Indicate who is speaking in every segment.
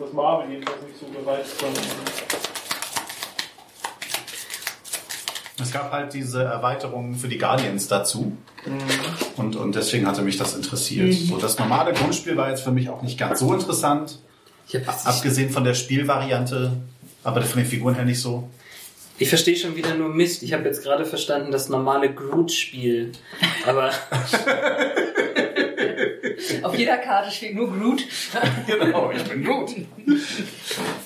Speaker 1: was Marvel jedenfalls nicht so gereizt war.
Speaker 2: Es gab halt diese Erweiterung für die Guardians dazu.
Speaker 1: Mhm.
Speaker 2: Und, und deswegen hatte mich das interessiert. So, das normale Grundspiel war jetzt für mich auch nicht ganz so interessant. Abgesehen von der Spielvariante, aber von den Figuren her nicht so.
Speaker 3: ich verstehe schon wieder nur Mist. Ich habe jetzt gerade verstanden, das normale Groot-Spiel. Aber
Speaker 4: Auf jeder Karte steht nur Groot.
Speaker 2: Genau, ich bin gut.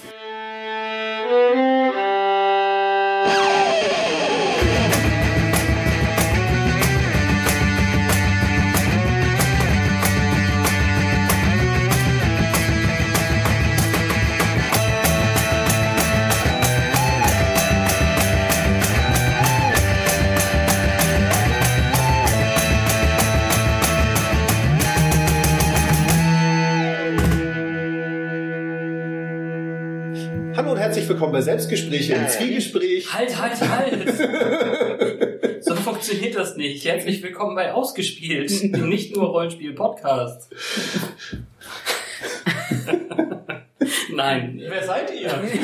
Speaker 2: willkommen bei Selbstgespräche im Zwiegespräch.
Speaker 3: halt, halt, halt! so funktioniert das nicht. Herzlich willkommen bei Ausgespielt, dem nicht nur Rollenspiel-Podcast. Nein,
Speaker 1: Wer seid ihr?
Speaker 4: Wie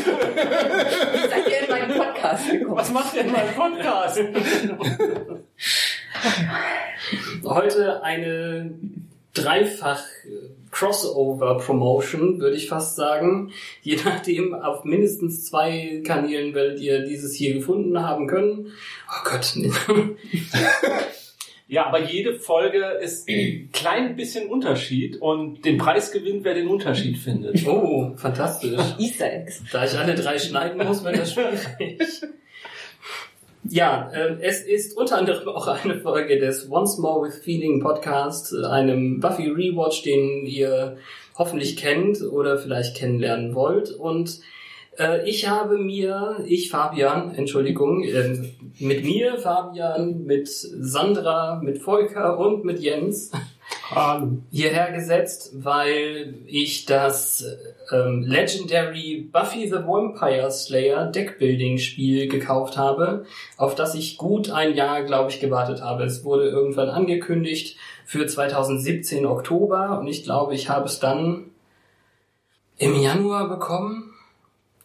Speaker 4: seid ihr in meinen Podcast gekommen?
Speaker 1: Was macht ihr in meinem Podcast?
Speaker 3: heute eine dreifach Crossover Promotion, würde ich fast sagen. Je nachdem, auf mindestens zwei Kanälen werdet ihr dieses hier gefunden haben können. Oh Gott, nee.
Speaker 1: Ja, aber jede Folge ist ein klein bisschen Unterschied und den Preis gewinnt, wer den Unterschied findet.
Speaker 3: Oh, fantastisch.
Speaker 4: Easter Eggs.
Speaker 3: Da ich alle drei schneiden muss, wird das schwierig. Ja, äh, es ist unter anderem auch eine Folge des Once More with Feeling Podcast, äh, einem Buffy Rewatch, den ihr hoffentlich kennt oder vielleicht kennenlernen wollt. Und äh, ich habe mir, ich Fabian, Entschuldigung, äh, mit mir Fabian, mit Sandra, mit Volker und mit Jens
Speaker 1: Hallo.
Speaker 3: hierher gesetzt, weil ich das ähm, Legendary Buffy the Vampire Slayer Deckbuilding Spiel gekauft habe, auf das ich gut ein Jahr, glaube ich, gewartet habe. Es wurde irgendwann angekündigt für 2017 Oktober und ich glaube, ich habe es dann im Januar bekommen.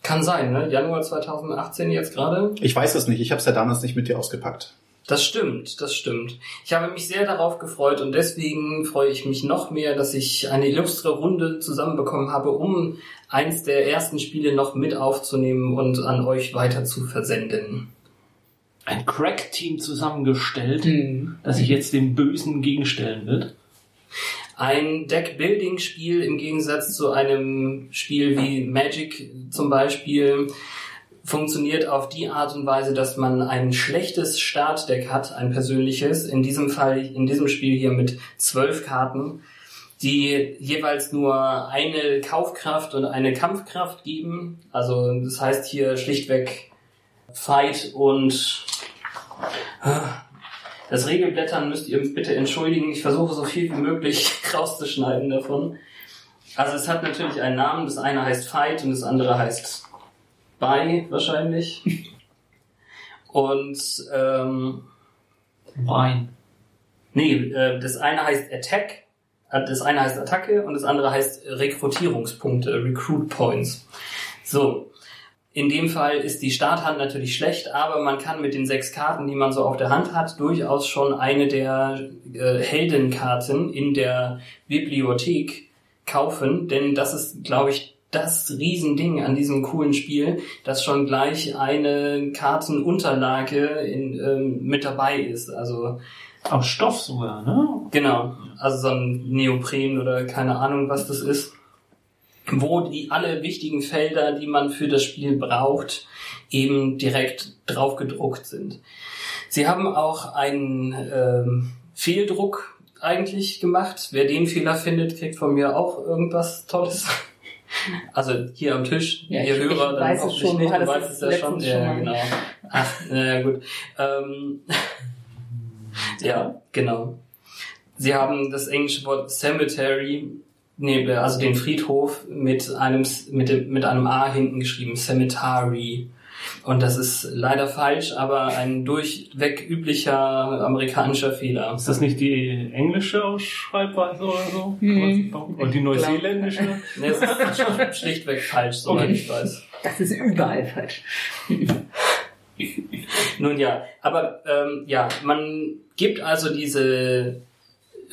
Speaker 3: Kann sein, ne? Januar 2018 jetzt gerade.
Speaker 2: Ich weiß es nicht, ich habe es ja damals nicht mit dir ausgepackt.
Speaker 3: Das stimmt, das stimmt. Ich habe mich sehr darauf gefreut und deswegen freue ich mich noch mehr, dass ich eine illustre Runde zusammenbekommen habe, um eins der ersten Spiele noch mit aufzunehmen und an euch weiter zu versenden.
Speaker 1: Ein Crack-Team zusammengestellt, das sich jetzt dem Bösen gegenstellen wird.
Speaker 3: Ein Deck-Building-Spiel im Gegensatz zu einem Spiel wie Magic zum Beispiel funktioniert auf die Art und Weise, dass man ein schlechtes Startdeck hat, ein persönliches. In diesem Fall, in diesem Spiel hier mit zwölf Karten, die jeweils nur eine Kaufkraft und eine Kampfkraft geben. Also das heißt hier schlichtweg Fight und das Regelblättern müsst ihr bitte entschuldigen. Ich versuche so viel wie möglich rauszuschneiden davon. Also es hat natürlich einen Namen. Das eine heißt Fight und das andere heißt Buy wahrscheinlich. Und ähm,
Speaker 1: Wein.
Speaker 3: nee, äh, das eine heißt Attack, äh, das eine heißt Attacke und das andere heißt Rekrutierungspunkte, Recruit Points. So. In dem Fall ist die Starthand natürlich schlecht, aber man kann mit den sechs Karten, die man so auf der Hand hat, durchaus schon eine der äh, Heldenkarten in der Bibliothek kaufen, denn das ist, glaube ich, das Riesending an diesem coolen Spiel, dass schon gleich eine Kartenunterlage in, ähm, mit dabei ist. Also
Speaker 1: Aus Stoff sogar, ne?
Speaker 3: Genau, also so ein Neopren oder keine Ahnung, was das ist, wo die alle wichtigen Felder, die man für das Spiel braucht, eben direkt drauf gedruckt sind. Sie haben auch einen ähm, Fehldruck eigentlich gemacht. Wer den Fehler findet, kriegt von mir auch irgendwas Tolles. Also hier am Tisch,
Speaker 4: Ja,
Speaker 3: ihr
Speaker 4: ich- ich
Speaker 3: Hörer, dann
Speaker 4: weiß
Speaker 3: hoffentlich
Speaker 4: schon, du
Speaker 3: nicht, du weißt
Speaker 4: es
Speaker 3: ja schon. Ja, genau. Ach, na gut. Ähm, ja, genau. Sie haben das englische Wort Cemetery, nee, also den Friedhof mit einem, mit dem, mit einem A hinten geschrieben, Cemetery. Und das ist leider falsch, aber ein durchweg üblicher amerikanischer Fehler.
Speaker 1: Ist das nicht die englische Ausschreibweise oder so?
Speaker 4: Hm.
Speaker 1: Und die neuseeländische?
Speaker 3: Nee, es ist schlichtweg falsch, soweit
Speaker 1: Okay.
Speaker 3: ich weiß.
Speaker 4: Das ist überall falsch.
Speaker 3: Nun ja, aber ähm, ja, man gibt also diese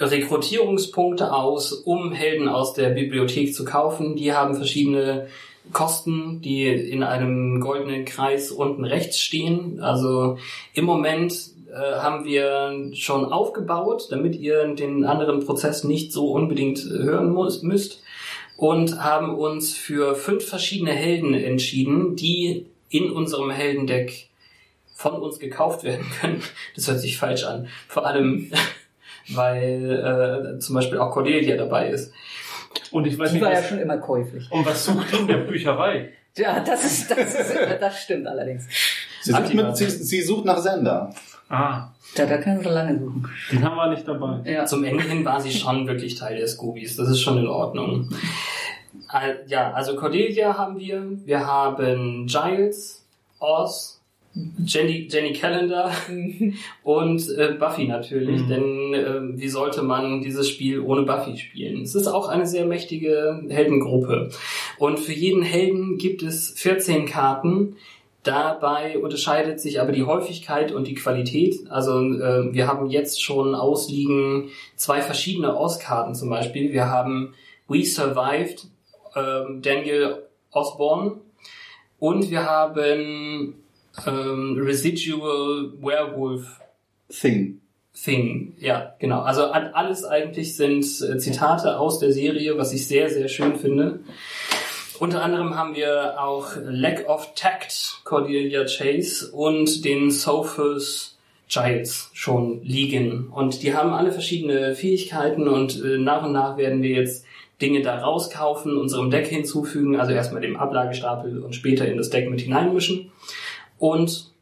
Speaker 3: Rekrutierungspunkte aus, um Helden aus der Bibliothek zu kaufen. Die haben verschiedene Kosten, die in einem goldenen Kreis unten rechts stehen. Also im Moment äh, haben wir schon aufgebaut, damit ihr den anderen Prozess nicht so unbedingt äh, hören muss, müsst. Und haben uns für fünf verschiedene Helden entschieden, die in unserem Heldendeck von uns gekauft werden können. Das hört sich falsch an. Vor allem, weil äh, zum Beispiel auch Cordelia dabei ist.
Speaker 1: Und ich weiß
Speaker 4: Die
Speaker 1: nicht,
Speaker 4: war ja
Speaker 1: was,
Speaker 4: schon immer käuflich.
Speaker 1: und was sucht in der Bücherei?
Speaker 4: Ja, das ist, das ist, das stimmt allerdings.
Speaker 2: Sie sucht, mit, sie, sie sucht nach Sender.
Speaker 1: Ah,
Speaker 4: Ja, da können sie lange suchen.
Speaker 1: den haben wir nicht dabei.
Speaker 4: Ja.
Speaker 3: Zum Ende hin war sie schon wirklich Teil der Scoobies. Das ist schon in Ordnung. Al- Ja, also Cordelia haben wir. Wir haben Giles, Oz, Jenny, Jenny Calendar und äh, Buffy natürlich.
Speaker 1: Mhm.
Speaker 3: Denn äh, wie sollte man dieses Spiel ohne Buffy spielen? Es ist auch eine sehr mächtige Heldengruppe. Und für jeden Helden gibt es 14 Karten. Dabei unterscheidet sich aber die Häufigkeit und die Qualität. Also äh, wir haben jetzt schon ausliegen zwei verschiedene Oskarten zum Beispiel. Wir haben We Survived, ähm, Daniel Osborne und wir haben ähm, Residual Werewolf
Speaker 2: Thing.
Speaker 3: Thing. Ja, genau. Also alles eigentlich sind äh, Zitate aus der Serie, was ich sehr, sehr schön finde. Unter anderem haben wir auch Lack of Tact, Cordelia Chase und den Sophus Giles schon liegen. Und die haben alle verschiedene Fähigkeiten und äh, nach und nach werden wir jetzt Dinge da rauskaufen, unserem Deck hinzufügen, also erstmal dem Ablagestapel und später in das Deck mit hineinmischen. Und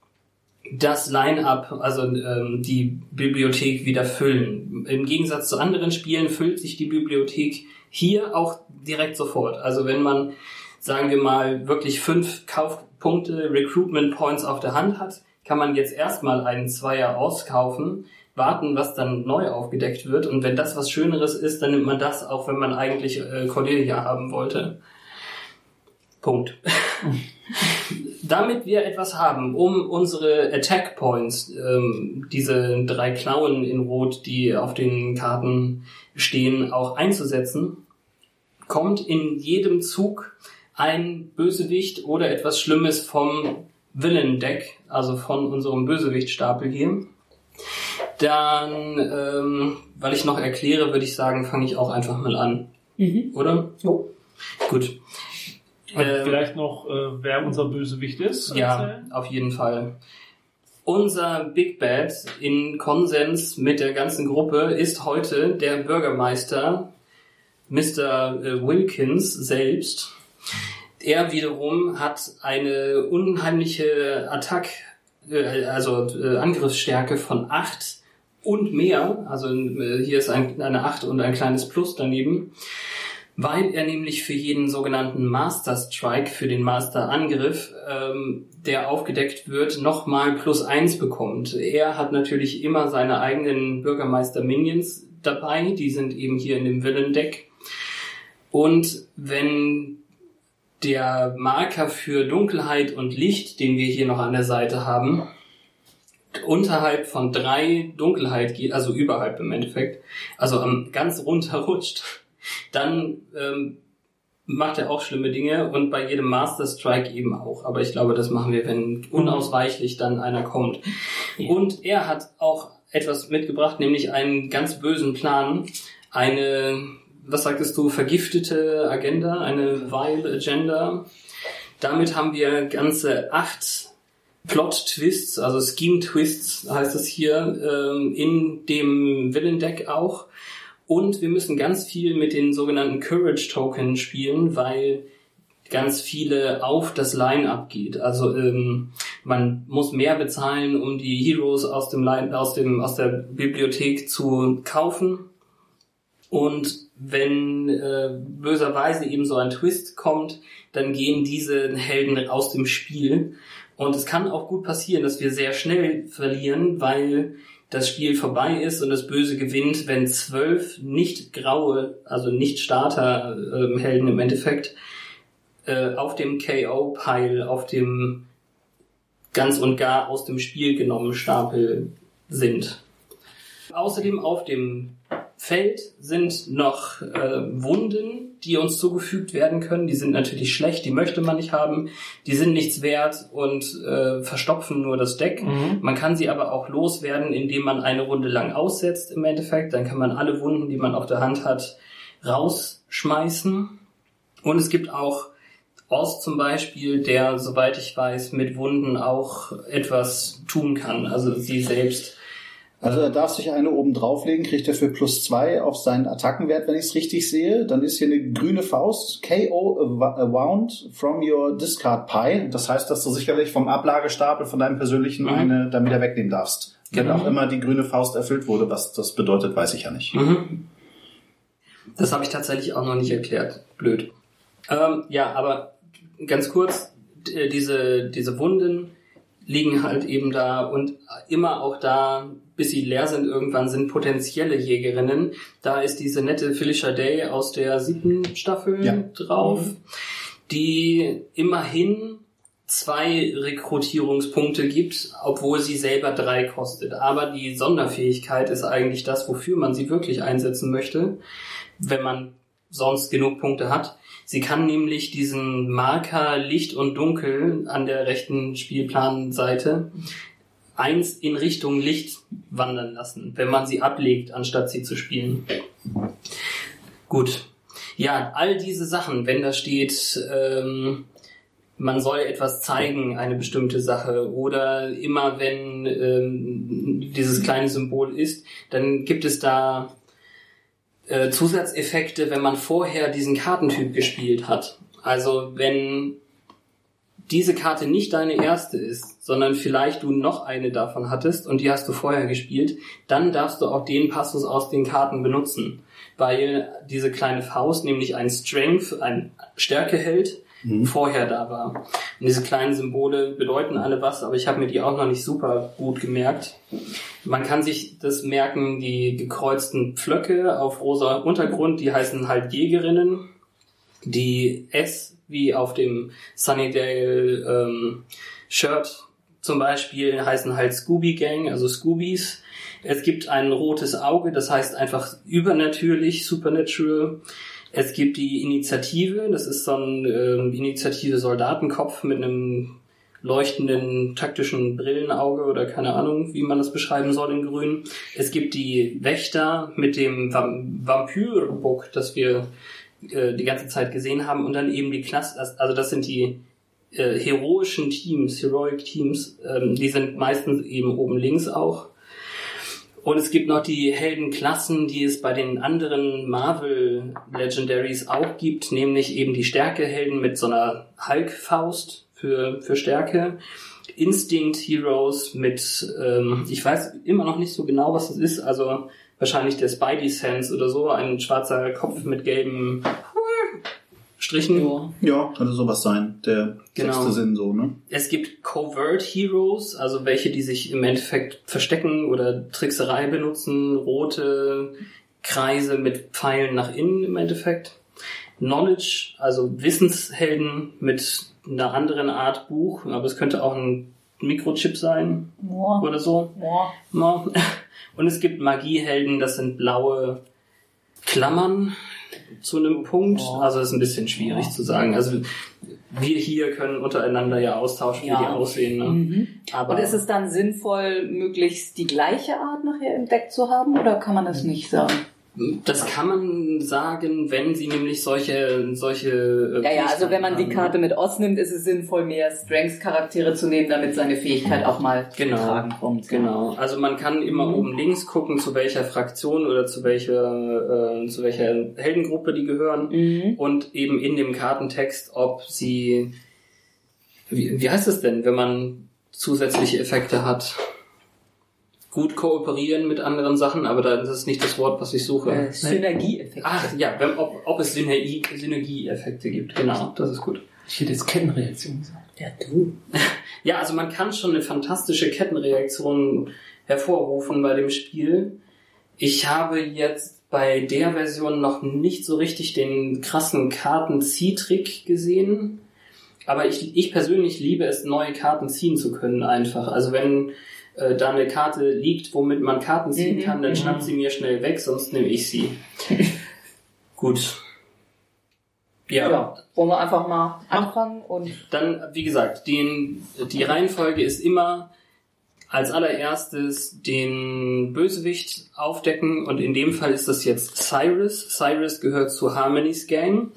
Speaker 3: das Line-up, also ähm, die Bibliothek wieder füllen. Im Gegensatz zu anderen Spielen füllt sich die Bibliothek hier auch direkt sofort. Also wenn man, sagen wir mal, wirklich fünf Kaufpunkte, Recruitment Points auf der Hand hat, kann man jetzt erstmal einen Zweier auskaufen, warten, was dann neu aufgedeckt wird. Und wenn das was Schöneres ist, dann nimmt man das, auch wenn man eigentlich äh, Cordelia haben wollte. Punkt. Damit wir etwas haben, um unsere Attack Points, ähm, diese drei Klauen in Rot, die auf den Karten stehen, auch einzusetzen, kommt in jedem Zug ein Bösewicht oder etwas Schlimmes vom Villain Deck, also von unserem Bösewichtstapel hier. Dann, ähm, weil ich noch erkläre, würde ich sagen, fange ich auch einfach mal an,
Speaker 4: Mhm.
Speaker 3: oder?
Speaker 4: Jo.
Speaker 3: Gut.
Speaker 1: Und
Speaker 3: Ähm,
Speaker 1: vielleicht noch, äh, wer unser Bösewicht ist.
Speaker 3: Ja,
Speaker 1: erzählen?
Speaker 3: auf jeden Fall. Unser Big Bad in Konsens mit der ganzen Gruppe ist heute der Bürgermeister Mr. äh, Wilkins selbst. Er wiederum hat eine unheimliche Attack, äh, also äh, Angriffsstärke von 8 und mehr. Also äh, hier ist ein, eine 8 und ein kleines Plus daneben weil er nämlich für jeden sogenannten Master Strike, für den Master Angriff, ähm, der aufgedeckt wird, nochmal plus eins bekommt. Er hat natürlich immer seine eigenen Bürgermeister Minions dabei, die sind eben hier in dem Villain Deck. Und wenn der Marker für Dunkelheit und Licht, den wir hier noch an der Seite haben, unterhalb von drei Dunkelheit geht, also überhalb im Endeffekt, also ganz runter rutscht, dann ähm, macht er auch schlimme Dinge und bei jedem Master Strike eben auch. Aber ich glaube, das machen wir, wenn unausweichlich dann einer kommt. Und er hat auch etwas mitgebracht, nämlich einen ganz bösen Plan, eine, was sagtest du, vergiftete Agenda, eine vile Agenda. Damit haben wir ganze acht Plot-Twists, also Scheme-Twists heißt es hier, ähm, in dem Villain-Deck auch. Und wir müssen ganz viel mit den sogenannten Courage Token spielen, weil ganz viele auf das Line-up geht. Also ähm, man muss mehr bezahlen, um die Heroes aus dem Line, aus dem aus der Bibliothek zu kaufen. Und wenn äh, böserweise eben so ein Twist kommt, dann gehen diese Helden aus dem Spiel. Und es kann auch gut passieren, dass wir sehr schnell verlieren, weil das Spiel vorbei ist und das Böse gewinnt, wenn zwölf nicht graue, also nicht Starter-Helden im Endeffekt äh, auf dem KO-Pile, auf dem ganz und gar aus dem Spiel genommen Stapel sind. Außerdem auf dem Feld sind noch äh, Wunden, die uns zugefügt werden können. Die sind natürlich schlecht, die möchte man nicht haben. Die sind nichts wert und äh, verstopfen nur das Deck.
Speaker 1: Mhm.
Speaker 3: Man kann sie aber auch loswerden, indem man eine Runde lang aussetzt im Endeffekt. Dann kann man alle Wunden, die man auf der Hand hat, rausschmeißen. Und es gibt auch Oz zum Beispiel, der, soweit ich weiß, mit Wunden auch etwas tun kann. Also sie selbst
Speaker 5: Also er darf sich eine oben drauflegen, kriegt er für plus zwei auf seinen Attackenwert, wenn ich es richtig sehe. Dann ist hier eine grüne Faust, KO wound from your discard pile.
Speaker 2: Das heißt, dass du sicherlich vom Ablagestapel von deinem persönlichen
Speaker 3: Mhm.
Speaker 2: eine dann wieder wegnehmen darfst. Wenn
Speaker 3: Genau.
Speaker 2: auch immer die grüne Faust erfüllt wurde, was das bedeutet, weiß ich ja nicht.
Speaker 3: Mhm. Das habe ich tatsächlich auch noch nicht erklärt. Blöd. Ähm, ja, aber ganz kurz, d- diese, diese Wunden liegen halt eben da und immer auch da, bis sie leer sind, irgendwann sind potenzielle Jägerinnen. Da ist diese nette Felicia Day aus der siebten Staffel
Speaker 2: Ja.
Speaker 3: drauf, die immerhin zwei Rekrutierungspunkte gibt, obwohl sie selber drei kostet. Aber die Sonderfähigkeit ist eigentlich das, wofür man sie wirklich einsetzen möchte, wenn man sonst genug Punkte hat. Sie kann nämlich diesen Marker Licht und Dunkel an der rechten Spielplanseite eins in Richtung Licht wandern lassen, wenn man sie ablegt, anstatt sie zu spielen. Gut. Ja, all diese Sachen, wenn da steht, ähm, man soll etwas zeigen, eine bestimmte Sache, oder immer wenn ähm, dieses kleine Symbol ist, dann gibt es da äh, Zusatzeffekte, wenn man vorher diesen Kartentyp gespielt hat. Also wenn diese Karte nicht deine erste ist, sondern vielleicht du noch eine davon hattest und die hast du vorher gespielt, dann darfst du auch den Passus aus den Karten benutzen, weil diese kleine Faust nämlich ein Strength, ein Stärke hält, vorher da war. Und diese kleinen Symbole bedeuten alle was, aber ich habe mir die auch noch nicht super gut gemerkt. Man kann sich das merken, die gekreuzten Pflöcke auf rosa Untergrund, die heißen halt Jägerinnen. Die S, wie auf dem Sunnydale ähm, Shirt zum Beispiel, heißen halt Scooby Gang, also Scoobies. Es gibt ein rotes Auge, das heißt einfach übernatürlich, supernatural. Es gibt die Initiative, das ist so ein ähm, Initiative Soldatenkopf mit einem leuchtenden taktischen Brillenauge oder keine Ahnung, wie man das beschreiben soll in grün. Es gibt die Wächter mit dem Vam Vampyrbook, das wir äh, die ganze Zeit gesehen haben und dann eben die Klasse, also das sind die äh, heroischen Teams, Heroic Teams, ähm, die sind meistens eben oben links auch. Und es gibt noch die Heldenklassen, die es bei den anderen Marvel Legendaries auch gibt, nämlich eben die Stärkehelden mit so einer Hulk-Faust für, für Stärke. Instinct Heroes mit, ähm, ich weiß immer noch nicht so genau, was das ist, also wahrscheinlich der Spidey Sense oder so, ein schwarzer Kopf mit gelben Strichen.
Speaker 4: Ja.
Speaker 5: Ja, könnte sowas sein. Der
Speaker 3: Genau.
Speaker 5: sechste Sinn so, ne?
Speaker 3: Es gibt Covert Heroes, also welche, die sich im Endeffekt verstecken oder Trickserei benutzen, rote Kreise mit Pfeilen nach innen im Endeffekt. Knowledge, also Wissenshelden mit einer anderen Art Buch, aber es könnte auch ein Mikrochip sein
Speaker 4: Boah.
Speaker 3: oder so.
Speaker 4: Boah.
Speaker 3: Und es gibt Magiehelden, das sind blaue Klammern zu einem Punkt.
Speaker 4: Ja.
Speaker 3: Also das ist ein bisschen schwierig zu sagen. Also wir hier können untereinander ja austauschen,
Speaker 4: Ja.
Speaker 3: wie die aussehen. Ne?
Speaker 4: Mhm.
Speaker 3: Aber
Speaker 4: Und ist es dann sinnvoll, möglichst die gleiche Art nachher im Deck zu haben oder kann man das nicht sagen?
Speaker 3: Das kann man sagen, wenn sie nämlich solche solche äh,
Speaker 4: Ja, ja, also wenn man die
Speaker 3: Fähigkeiten
Speaker 4: Karte mit Oz nimmt, ist es sinnvoll, mehr Strengths-Charaktere zu nehmen, damit seine Fähigkeit auch mal
Speaker 3: Genau.
Speaker 4: Tragen kommt.
Speaker 3: Genau. Also man kann immer
Speaker 4: Mhm.
Speaker 3: oben links gucken, zu welcher Fraktion oder zu welcher äh, zu welcher Heldengruppe die gehören.
Speaker 4: Mhm.
Speaker 3: und eben in dem Kartentext, ob sie, wie, wie heißt es denn, wenn man zusätzliche Effekte hat? Gut kooperieren mit anderen Sachen, aber das ist nicht das Wort, was ich suche.
Speaker 4: Äh, Synergieeffekte.
Speaker 3: Ach ja, wenn, ob, ob es Synergie, Synergieeffekte gibt. Genau, das ist gut.
Speaker 1: Ich hätte jetzt Kettenreaktion gesagt.
Speaker 4: Ja, du.
Speaker 3: Ja, also man kann schon eine fantastische Kettenreaktion hervorrufen bei dem Spiel. Ich habe jetzt bei der Version noch nicht so richtig den krassen Kartenziehtrick gesehen. Aber ich, ich persönlich liebe es, neue Karten ziehen zu können einfach. Also wenn äh, da eine Karte liegt, womit man Karten ziehen
Speaker 4: Mhm.
Speaker 3: kann, dann schnappt sie mir schnell weg, sonst nehme ich sie. Gut.
Speaker 4: Ja.
Speaker 3: ja,
Speaker 4: Wollen wir einfach mal anfangen und
Speaker 3: Dann, wie gesagt, den, die Reihenfolge ist immer als allererstes den Bösewicht aufdecken und in dem Fall ist das jetzt Cyrus. Cyrus gehört zu Harmony's Gang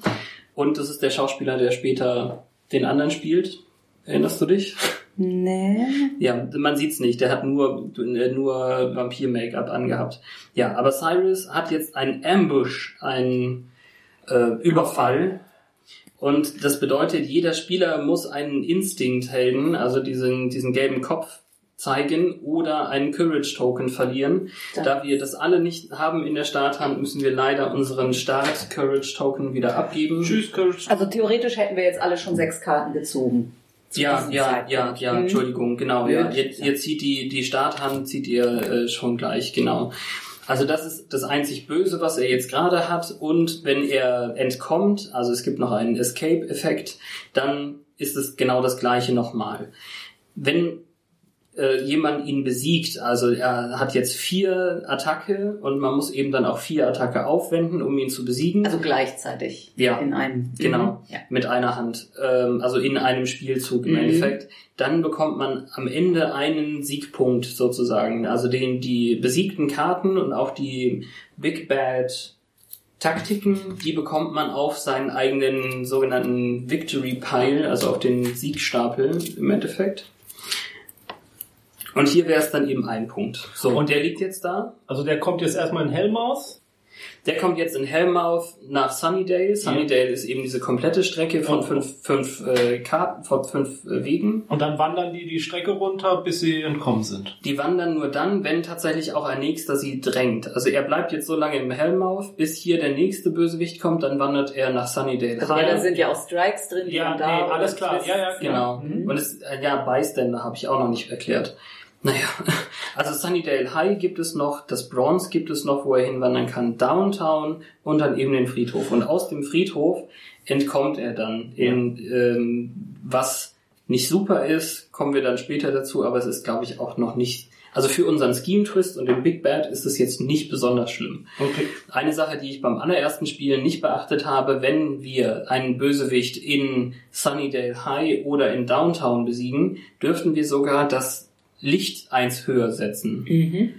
Speaker 3: und das ist der Schauspieler, der später den anderen spielt. Erinnerst du dich?
Speaker 4: Nee.
Speaker 3: Ja, man sieht's nicht. Der hat nur, nur Vampir-Make-up angehabt. Ja, aber Cyrus hat jetzt einen Ambush, einen äh, Überfall. Und das bedeutet, jeder Spieler muss einen Instinct-Helden, also diesen, diesen gelben Kopf, zeigen oder einen Courage-Token verlieren.
Speaker 4: Ja.
Speaker 3: Da wir das alle nicht haben in der Starthand, müssen wir leider unseren Start-Courage-Token wieder abgeben.
Speaker 1: Tschüss, Courage.
Speaker 4: Also theoretisch hätten wir jetzt alle schon sechs Karten gezogen.
Speaker 3: Ja, ja,
Speaker 4: Zeitpunkt.
Speaker 3: ja, ja,
Speaker 4: Mhm.
Speaker 3: Entschuldigung, genau, ja. Ihr, ihr zieht die, die Starthand, zieht ihr äh, schon gleich, genau. Also das ist das einzig Böse, was er jetzt gerade hat. Und wenn er entkommt, also es gibt noch einen Escape-Effekt, dann ist es genau das gleiche nochmal. Wenn äh, jemand ihn besiegt, also er hat jetzt vier Attacke und man muss eben dann auch vier Attacke aufwenden, um ihn zu besiegen.
Speaker 4: Also gleichzeitig.
Speaker 3: Ja.
Speaker 4: In einem.
Speaker 3: Genau,
Speaker 4: Mhm. Ja.
Speaker 3: mit einer Hand, ähm, also in einem Spielzug im
Speaker 4: Mhm.
Speaker 3: Endeffekt. Dann bekommt man am Ende einen Siegpunkt sozusagen, also den die besiegten Karten und auch die Big Bad Taktiken, die bekommt man auf seinen eigenen sogenannten Victory Pile, also auf den Siegstapel im Endeffekt. Und hier wäre es dann eben ein Punkt. So, und der liegt jetzt da.
Speaker 1: Also der kommt jetzt erstmal in Hellmouth.
Speaker 3: Der kommt jetzt in Hellmouth nach Sunnydale. Sunnydale ist eben diese komplette Strecke von
Speaker 1: Und-
Speaker 3: fünf, fünf äh, Karten, von fünf äh, Wegen.
Speaker 1: Und dann wandern die die Strecke runter, bis sie entkommen sind.
Speaker 3: Die wandern nur dann, wenn tatsächlich auch ein nächster sie drängt. Also er bleibt jetzt so lange im Hellmouth, bis hier der nächste Bösewicht kommt, dann wandert er nach Sunnydale.
Speaker 4: Also ja, da sind ja auch Strikes drin, die
Speaker 1: Ja,
Speaker 4: man da.
Speaker 1: nee, alles klar. Ja, ja,
Speaker 3: Genau.
Speaker 4: Mhm.
Speaker 3: Und es, äh, ja, Bystander habe ich auch noch nicht erklärt. Naja, also Sunnydale High gibt es noch, das Bronze gibt es noch, wo er hinwandern kann, Downtown und dann eben den Friedhof. Und aus dem Friedhof entkommt er dann in, ähm, was nicht super ist, kommen wir dann später dazu, aber es ist, glaube ich, auch noch nicht, also für unseren Scheme Twist und den Big Bad ist es jetzt nicht besonders schlimm.
Speaker 1: Okay.
Speaker 3: Eine Sache, die ich beim allerersten Spiel nicht beachtet habe, wenn wir einen Bösewicht in Sunnydale High oder in Downtown besiegen, dürften wir sogar das Licht eins höher setzen.
Speaker 4: Mhm.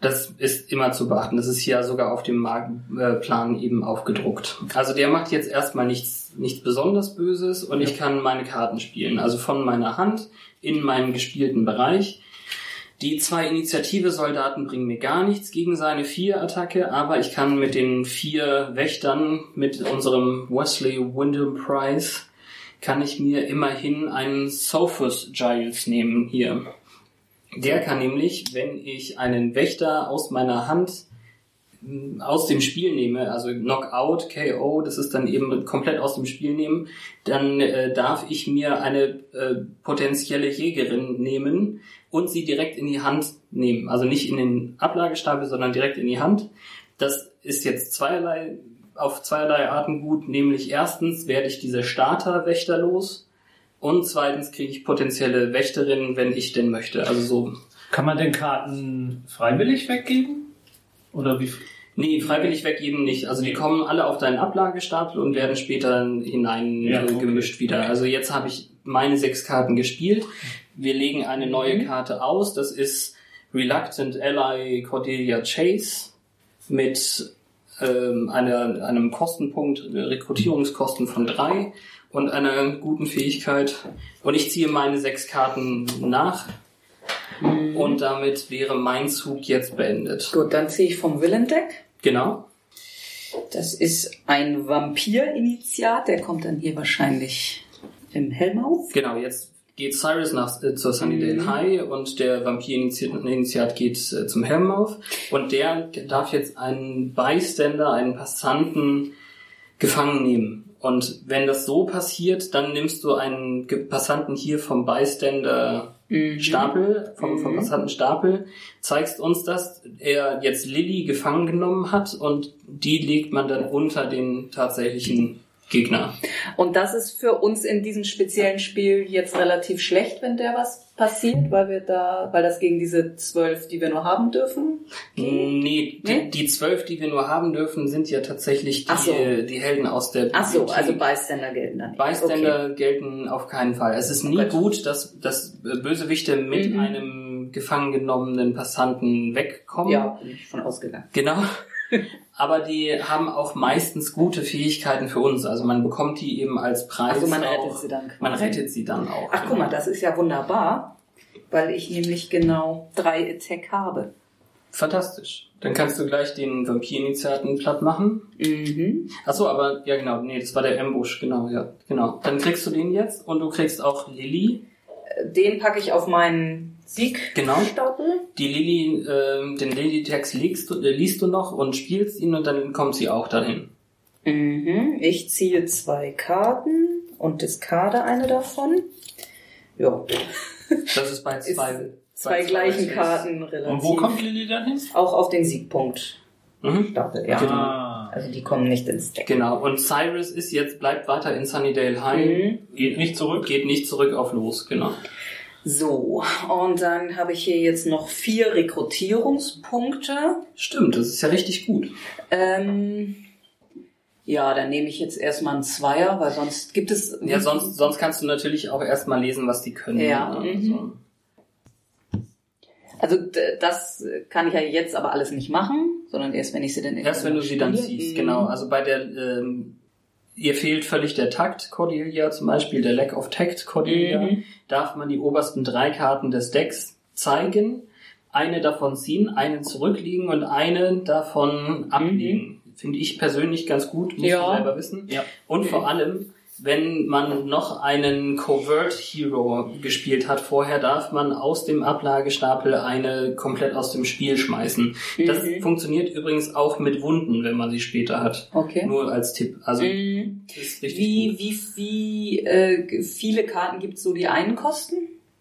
Speaker 3: Das ist immer zu beachten. Das ist hier sogar auf dem Markenplan eben aufgedruckt. Also der macht jetzt erstmal nichts, nichts besonders Böses und ich kann meine Karten spielen. Also von meiner Hand in meinen gespielten Bereich. Die zwei Initiative-Soldaten bringen mir gar nichts gegen seine vier Attacke, aber ich kann mit den vier Wächtern, mit unserem Wesley Wyndham Prize, kann ich mir immerhin einen Sophus Giles nehmen hier. Der kann nämlich, wenn ich einen Wächter aus meiner Hand mh, aus dem Spiel nehme, also Knockout, KO, das ist dann eben komplett aus dem Spiel nehmen, dann äh, darf ich mir eine äh, potenzielle Jägerin nehmen und sie direkt in die Hand nehmen. Also nicht in den Ablagestapel, sondern direkt in die Hand. Das ist jetzt zweierlei, auf zweierlei Arten gut, nämlich erstens werde ich diese Starterwächter los und zweitens kriege ich potenzielle Wächterinnen, wenn ich denn möchte. Also so
Speaker 1: Kann man denn Karten freiwillig weggeben? Oder wie?
Speaker 3: Nee, freiwillig weggeben nicht. Also die kommen alle auf deinen Ablagestapel und werden später hinein
Speaker 1: Ja, okay.
Speaker 3: wieder. Also jetzt habe ich meine sechs Karten gespielt. Wir legen eine neue Karte aus. Das ist Reluctant Ally Cordelia Chase mit ähm, einer, einem Kostenpunkt, äh, Rekrutierungskosten von drei und einer guten Fähigkeit. Und ich ziehe meine sechs Karten nach. Und damit wäre mein Zug jetzt beendet.
Speaker 4: Gut, dann ziehe ich vom Villain-Deck.
Speaker 3: Genau.
Speaker 4: Das ist ein Vampir-Initiat, der kommt dann hier wahrscheinlich im Hellmouth.
Speaker 3: Genau, jetzt geht Cyrus nach, äh, zur Sunnydale
Speaker 4: Mhm.
Speaker 3: High und der Vampir-Initiat geht äh, zum Helmmouth und der darf jetzt einen Bystander, einen Passanten gefangen nehmen. Und wenn das so passiert, dann nimmst du einen Passanten hier vom Bystander
Speaker 4: Mhm.
Speaker 3: Stapel, vom, vom
Speaker 4: Mhm.
Speaker 3: Passantenstapel, zeigst uns, dass er jetzt Lilly gefangen genommen hat und die legt man dann unter den tatsächlichen Gegner.
Speaker 4: Und das ist für uns in diesem speziellen Spiel jetzt relativ schlecht, wenn der was passiert, weil wir da, weil das gegen diese zwölf, die wir nur haben dürfen.
Speaker 3: Nee,
Speaker 4: Nee?
Speaker 3: Die, zwölf, die wir nur haben dürfen, sind ja tatsächlich die,
Speaker 4: so.
Speaker 3: die Helden aus der
Speaker 4: Ach so, also Bystander gelten dann nicht.
Speaker 3: Bystander gelten auf keinen Fall. Es ist nie
Speaker 4: Gut.
Speaker 3: gut, dass, dass Bösewichte mit
Speaker 4: Mhm.
Speaker 3: einem gefangen genommenen Passanten wegkommen.
Speaker 4: Okay. Ja, bin ich von ausgegangen.
Speaker 3: Genau. Aber die haben auch meistens gute Fähigkeiten für uns. Also man bekommt die eben als Preis.
Speaker 4: Also man
Speaker 3: auch,
Speaker 4: rettet sie dann.
Speaker 3: Man rettet sie dann auch.
Speaker 4: Ach, guck mal, das ist ja wunderbar, weil ich nämlich genau drei Attack habe.
Speaker 3: Fantastisch. Dann kannst du gleich den Vampir-Initiaten platt machen.
Speaker 4: Mhm.
Speaker 3: Ach so, aber ja genau, nee, das war der Ambush, genau, ja, genau. Dann kriegst du den jetzt und du kriegst auch Lilly.
Speaker 4: Den packe ich auf meinen
Speaker 3: Genau.
Speaker 4: Siegstapel.
Speaker 3: Die Lilly, ähm, den Lilly-Text liest du, äh, liest du noch und spielst ihn und dann kommt sie auch dahin.
Speaker 4: Mhm. Ich ziehe zwei Karten und diskarde eine davon. Ja,
Speaker 3: Das ist bei
Speaker 4: Ist
Speaker 3: zwei,
Speaker 4: zwei gleichen
Speaker 3: ist-
Speaker 4: Karten relativ.
Speaker 1: Und wo kommt Lilly dann hin?
Speaker 4: Auch auf den Siegpunkt
Speaker 3: Mhm.
Speaker 4: Stapel, ja.
Speaker 1: Ah.
Speaker 4: Also die kommen nicht ins Deck.
Speaker 3: Genau. Und Cyrus ist jetzt, bleibt weiter in Sunnydale High.
Speaker 4: Mhm.
Speaker 1: Geht nicht zurück.
Speaker 3: Geht nicht zurück auf los, genau.
Speaker 4: So, und dann habe ich hier jetzt noch vier Rekrutierungspunkte.
Speaker 3: Stimmt, das ist ja richtig gut.
Speaker 4: Ähm, ja, dann nehme ich jetzt erstmal einen Zweier, weil sonst gibt es.
Speaker 3: Ja, sonst, sonst kannst du natürlich auch erstmal lesen, was die können.
Speaker 4: Ja,
Speaker 3: ne?
Speaker 4: mhm. Also d- das kann ich ja jetzt aber alles nicht machen, sondern erst wenn ich sie dann
Speaker 3: Erst wenn du sie dann
Speaker 4: spiele.
Speaker 3: ziehst,
Speaker 4: Mhm.
Speaker 3: genau. Also bei der, ähm, ihr fehlt völlig der Takt, Cordelia zum Beispiel, der Lack of Tact, Cordelia.
Speaker 4: Mhm.
Speaker 3: Darf man die obersten drei Karten des Decks zeigen, eine davon ziehen, eine zurücklegen und eine davon ablegen. Finde ich persönlich ganz gut, musst
Speaker 4: Mhm. Ja.
Speaker 3: du selber wissen.
Speaker 1: Ja.
Speaker 3: Und vor allem, wenn man noch einen Covert Hero gespielt hat vorher, darf man aus dem Ablagestapel eine komplett aus dem Spiel schmeißen. Das
Speaker 4: Mhm.
Speaker 3: funktioniert übrigens auch mit Wunden, wenn man sie später hat.
Speaker 4: Okay.
Speaker 3: Nur als Tipp. Also
Speaker 4: Mhm.
Speaker 3: ist richtig
Speaker 4: Wie,
Speaker 3: gut.
Speaker 4: wie, wie äh, viele Karten gibt es so, die einen kosten?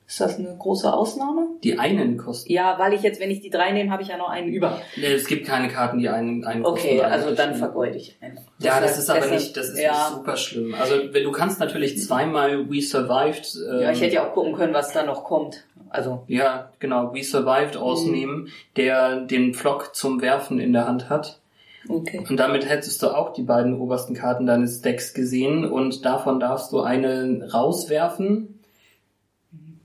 Speaker 4: Ist das eine große Ausnahme?
Speaker 3: Die einen kosten.
Speaker 4: Ja, weil ich jetzt, wenn ich die drei nehme, habe ich ja noch einen über.
Speaker 3: Nee, es gibt keine Karten, die einen, einen
Speaker 4: Okay,
Speaker 3: kosten.
Speaker 4: also dann vergeude ich einen.
Speaker 3: Ja, das ist aber nicht, das ist
Speaker 4: ja.
Speaker 3: nicht super schlimm. Also wenn du kannst natürlich zweimal We Survived. Ähm,
Speaker 4: Ja, ich hätte ja auch gucken können, was da noch kommt. Also,
Speaker 3: Ja, genau, We Survived
Speaker 4: Mhm.
Speaker 3: ausnehmen, der den Flock zum Werfen in der Hand hat.
Speaker 4: okay.
Speaker 3: Und damit hättest du auch die beiden obersten Karten deines Decks gesehen und davon darfst du eine rauswerfen.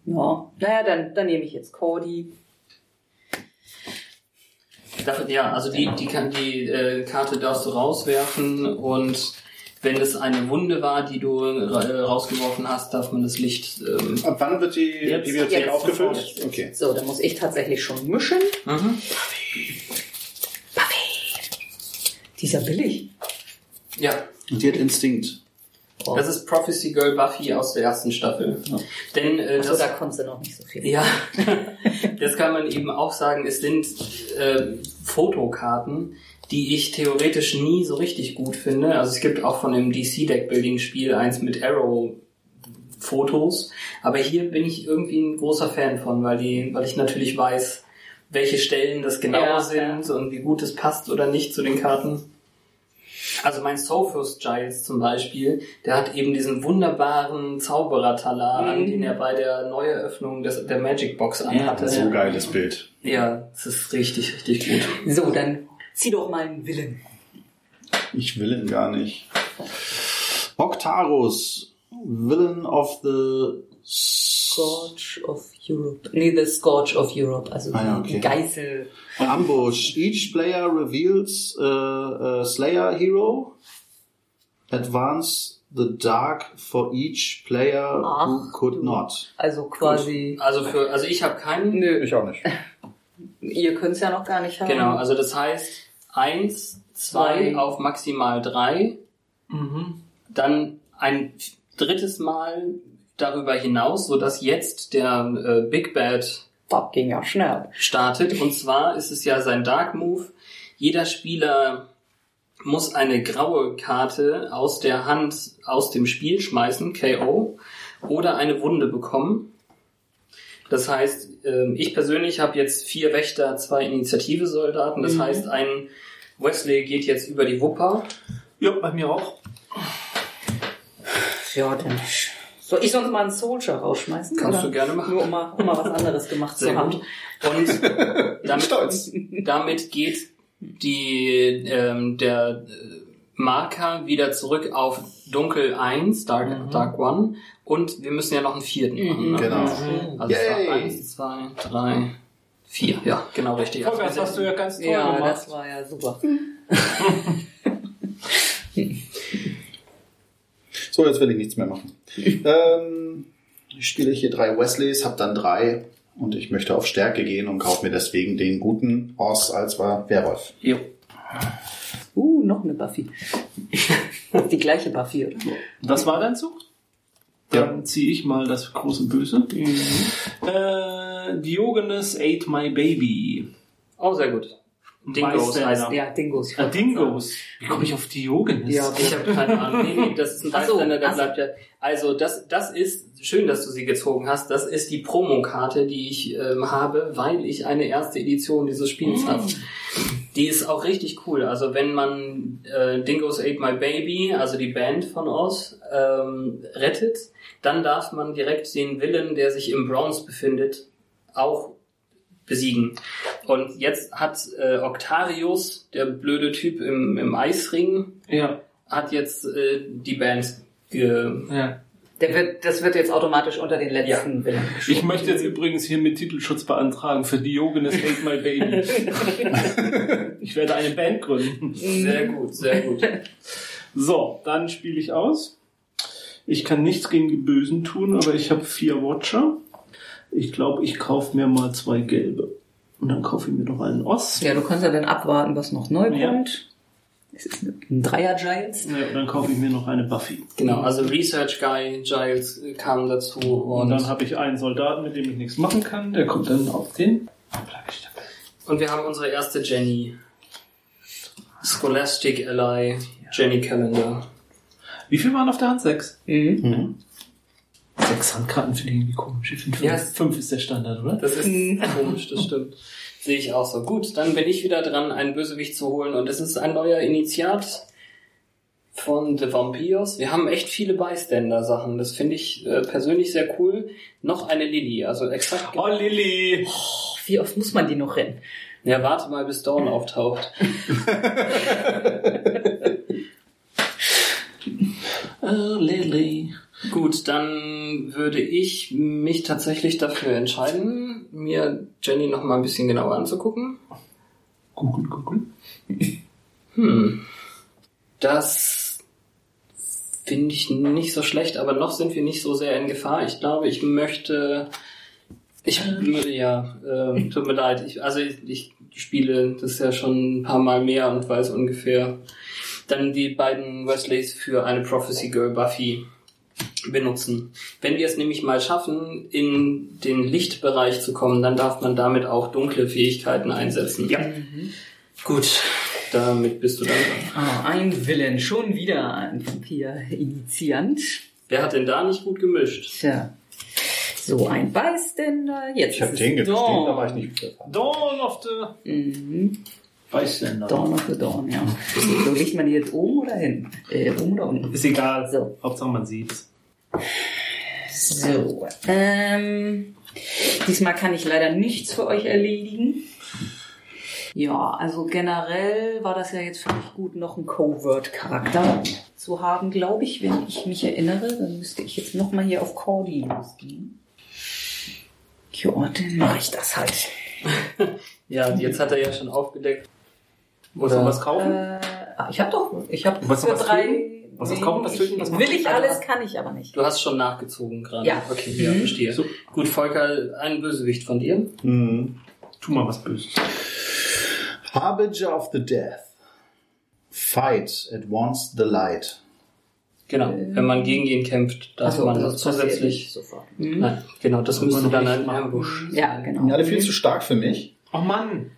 Speaker 4: Ja, naja, dann, dann nehme ich jetzt Cordy.
Speaker 3: Dafür, ja, also die, die, kann, die äh, Karte darfst du rauswerfen und wenn es eine Wunde war, die du äh, rausgeworfen hast, darf man das Licht. Ähm,
Speaker 5: Ab wann wird die
Speaker 3: Jetzt-
Speaker 5: Bibliothek
Speaker 4: jetzt
Speaker 5: aufgefüllt?
Speaker 4: sofort.
Speaker 5: Okay.
Speaker 4: So, dann muss ich tatsächlich schon mischen.
Speaker 3: mhm.
Speaker 4: Dieser billig.
Speaker 3: Ja,
Speaker 5: Und die hat Instinkt.
Speaker 3: Das ist Prophecy Girl Buffy aus der ersten Staffel. Denn äh, das,
Speaker 4: da konntest du noch nicht so viel.
Speaker 3: Ja, das kann man eben auch sagen. Es sind äh, Fotokarten, die ich theoretisch nie so richtig gut finde. Also es gibt auch von dem DC Deckbuilding Spiel eins mit Arrow Fotos, aber hier bin ich irgendwie ein großer Fan von, weil die, weil ich natürlich weiß, welche Stellen das genau
Speaker 4: Ja,
Speaker 3: sind und wie gut es passt oder nicht zu den Karten. Also mein Sophos Giles zum Beispiel, der hat eben diesen wunderbaren Zauberertalar an,
Speaker 4: Mhm.
Speaker 3: den er bei der Neueröffnung des, der Magic Box anhatte.
Speaker 2: So geiles Bild.
Speaker 3: Ja, das ist richtig, richtig gut.
Speaker 4: So, dann zieh doch mal einen Willen.
Speaker 5: Ich will ihn gar nicht. Oktarus, Villain of the
Speaker 4: Scourge of Europe. Nee, The Scourge of Europe. Also
Speaker 5: Ah ja,
Speaker 4: die-
Speaker 5: okay.
Speaker 4: die Geißel.
Speaker 5: Ambush. Each player reveals a, a Slayer hero. Advance the dark for each player who
Speaker 4: Ach,
Speaker 5: could
Speaker 4: du.
Speaker 5: not.
Speaker 4: Also quasi.
Speaker 3: Also für, also ich habe keinen.
Speaker 4: Nö,
Speaker 5: Ich auch nicht.
Speaker 4: ihr könnt es ja noch gar nicht haben.
Speaker 3: Genau, also das heißt eins, zwei
Speaker 4: Zwei.
Speaker 3: auf maximal drei,
Speaker 1: Mhm.
Speaker 3: dann ein drittes Mal darüber hinaus, sodass jetzt der äh, Big Bad
Speaker 4: Das ging ja schnell.
Speaker 3: startet. Und zwar ist es ja sein Dark Move. Jeder Spieler muss eine graue Karte aus der Hand aus dem Spiel schmeißen, KO, oder eine Wunde bekommen. Das heißt, ähm, ich persönlich habe jetzt vier Wächter, zwei Initiative-Soldaten. Das heißt, ein Wesley geht jetzt über die Wupper.
Speaker 1: Ja, bei mir auch.
Speaker 4: Ja, dann. Soll ich sonst mal einen Soldier rausschmeißen?
Speaker 3: Kannst
Speaker 4: oder?
Speaker 3: du gerne machen.
Speaker 4: Nur um mal, um mal was anderes gemacht
Speaker 3: Sehr
Speaker 4: zu haben.
Speaker 3: gut. Und damit,
Speaker 5: Stolz.
Speaker 3: damit geht die, ähm, der äh, Marker wieder zurück auf Dunkel 1, Dark, Dark 1. Und wir müssen ja noch einen vierten machen. Ne?
Speaker 2: Genau.
Speaker 3: Also es war
Speaker 5: Yay.
Speaker 3: 1, 2, 3, 4. Ja, genau richtig. Also
Speaker 1: Voll, das
Speaker 3: wir
Speaker 1: hast du ja ganz toll
Speaker 4: Ja,
Speaker 1: gemacht.
Speaker 4: das war ja super.
Speaker 5: So, jetzt will ich nichts mehr machen. ähm, ich spiele hier drei Wesleys, habe dann drei und ich möchte auf Stärke gehen und kaufe mir deswegen den guten Oz als war Werwolf.
Speaker 3: Jo.
Speaker 4: Uh, noch eine Buffy. Die gleiche Buffy, oder?
Speaker 1: Das war dein Zug? Dann ziehe ich mal das große Böse. Äh, Diogenes ate my baby.
Speaker 3: Oh, sehr gut. Dingos heißt
Speaker 4: Ja, Dingos.
Speaker 1: Ah, Dingos. Wie komme ich auf Diogenes?
Speaker 4: Ja,
Speaker 3: Ich habe keine Ahnung. Nee, nee, das ist ein Bystander, der
Speaker 4: ach so.
Speaker 3: bleibt ja. Also das, das ist schön, dass du sie gezogen hast. Das ist die Promokarte, die ich ähm, habe, weil ich eine erste Edition dieses Spiels habe. Die ist auch richtig cool. Also wenn man äh, Dingoes Ate My Baby, also die Band von Oz, ähm, rettet, dann darf man direkt den Villain, der sich im Bronze befindet, auch besiegen. Und jetzt hat äh, Octarius, der blöde Typ im, im Eisring,
Speaker 1: Ja,
Speaker 3: hat jetzt äh, die Band ge
Speaker 1: ja.
Speaker 4: Der wird, das wird jetzt automatisch unter den letzten Willen
Speaker 1: Ich möchte jetzt übrigens hier mit Titelschutz beantragen für Diogenes Ate My Baby. ich werde eine Band gründen.
Speaker 3: sehr gut, sehr gut.
Speaker 1: So, dann spiele ich aus. Ich kann nichts gegen die Bösen tun, aber ich habe vier Watcher. Ich glaube, ich kaufe mir mal zwei gelbe. Und dann kaufe ich mir noch einen Oss.
Speaker 4: Ja, du kannst ja dann abwarten, was noch neu
Speaker 1: Ja.
Speaker 4: kommt. Es ist ein Dreier Giles.
Speaker 1: Ja, dann kaufe ich mir noch eine Buffy.
Speaker 3: Genau, also Research Guy Giles kam dazu
Speaker 1: Und
Speaker 3: und,
Speaker 1: dann habe ich einen Soldaten, mit dem ich nichts machen kann. Der kommt dann auf den.
Speaker 3: und wir haben unsere erste Jenny. Scholastic Ally, Jenny Calendar.
Speaker 1: Wie viel waren auf der Hand? Sechs.
Speaker 4: Mhm.
Speaker 1: Sechs Handkarten finde ich irgendwie komisch. Ich finde fünf,
Speaker 3: Ja.
Speaker 1: fünf ist der Standard, oder?
Speaker 3: Das ist komisch, das stimmt. Sehe ich auch so. Gut, dann bin ich wieder dran, einen Bösewicht zu holen und es ist ein neuer Initiat von The Vampires. Wir haben echt viele Bystander-Sachen. Das finde ich äh, persönlich sehr cool. Noch eine Lilly, also exakt.
Speaker 1: Oh, Lilly!
Speaker 4: Wie oft muss man die noch rennen?
Speaker 3: Ja, warte mal, bis Dawn auftaucht.
Speaker 1: Oh, Lilly.
Speaker 3: Gut, dann würde ich mich tatsächlich dafür entscheiden, mir Jenny noch mal ein bisschen genauer anzugucken.
Speaker 1: Google, Google.
Speaker 3: Hm. Das finde ich nicht so schlecht, aber noch sind wir nicht so sehr in Gefahr. Ich glaube, ich möchte. Ich ja, äh, tut mir leid. Ich, also ich, ich spiele das ja schon ein paar Mal mehr und weiß ungefähr. Dann die beiden Wesleys für eine Prophecy Girl Buffy benutzen. Wenn wir es nämlich mal schaffen, in den Lichtbereich zu kommen, dann darf man damit auch dunkle Fähigkeiten einsetzen. Ja. Gut, damit bist du dann dran.
Speaker 4: Ah, ein Villain. Schon wieder ein Vampir-Initiant.
Speaker 3: Wer hat denn da nicht gut gemischt?
Speaker 4: Tja. So, ein Bystander. Jetzt
Speaker 5: Ich habe
Speaker 4: ist
Speaker 5: den
Speaker 4: Dawn.
Speaker 5: da war ich nicht für.
Speaker 1: Dawn of the
Speaker 4: Mhm. Dawn of the Dawn, ja. So, legt man die jetzt oben oder hin? Äh, oben oder unten?
Speaker 1: Ist egal.
Speaker 4: So.
Speaker 1: Hauptsache man sieht's.
Speaker 4: So, ähm, diesmal kann ich leider nichts für euch erledigen. Ja, also generell war das ja jetzt für mich gut, noch einen Covert-Charakter zu haben, glaube ich, wenn ich mich erinnere. Dann müsste ich jetzt nochmal hier auf Cordy losgehen. Ja, dann mache ich das halt.
Speaker 3: Ja, jetzt hat er ja schon aufgedeckt.
Speaker 1: Musst du was kaufen?
Speaker 4: Äh, ah, ich habe doch, ich habe
Speaker 1: Was-
Speaker 4: für
Speaker 1: was
Speaker 4: drei...
Speaker 1: töten? Was das kaufen, das töten, das
Speaker 4: Will ich alles, kann ich aber nicht.
Speaker 3: Du hast schon nachgezogen gerade.
Speaker 4: Ja.
Speaker 3: Okay, ja,
Speaker 4: Mhm.
Speaker 3: verstehe.
Speaker 1: So.
Speaker 3: Gut, Volker, ein Bösewicht von dir.
Speaker 5: Mhm.
Speaker 1: Tu mal was Böses.
Speaker 5: Harbinger of the Death. Fight, advance the light.
Speaker 3: Genau, wenn man gegen ihn kämpft, darf
Speaker 4: Also,
Speaker 3: man
Speaker 4: das
Speaker 3: zusätzlich.
Speaker 4: nicht sofort. Mhm.
Speaker 3: Nein, genau, das
Speaker 1: Muss
Speaker 3: müsste
Speaker 1: man
Speaker 3: dann ein. Ambush.
Speaker 4: Ja, genau.
Speaker 5: Ja, alle viel zu stark für mich.
Speaker 1: Oh Mann.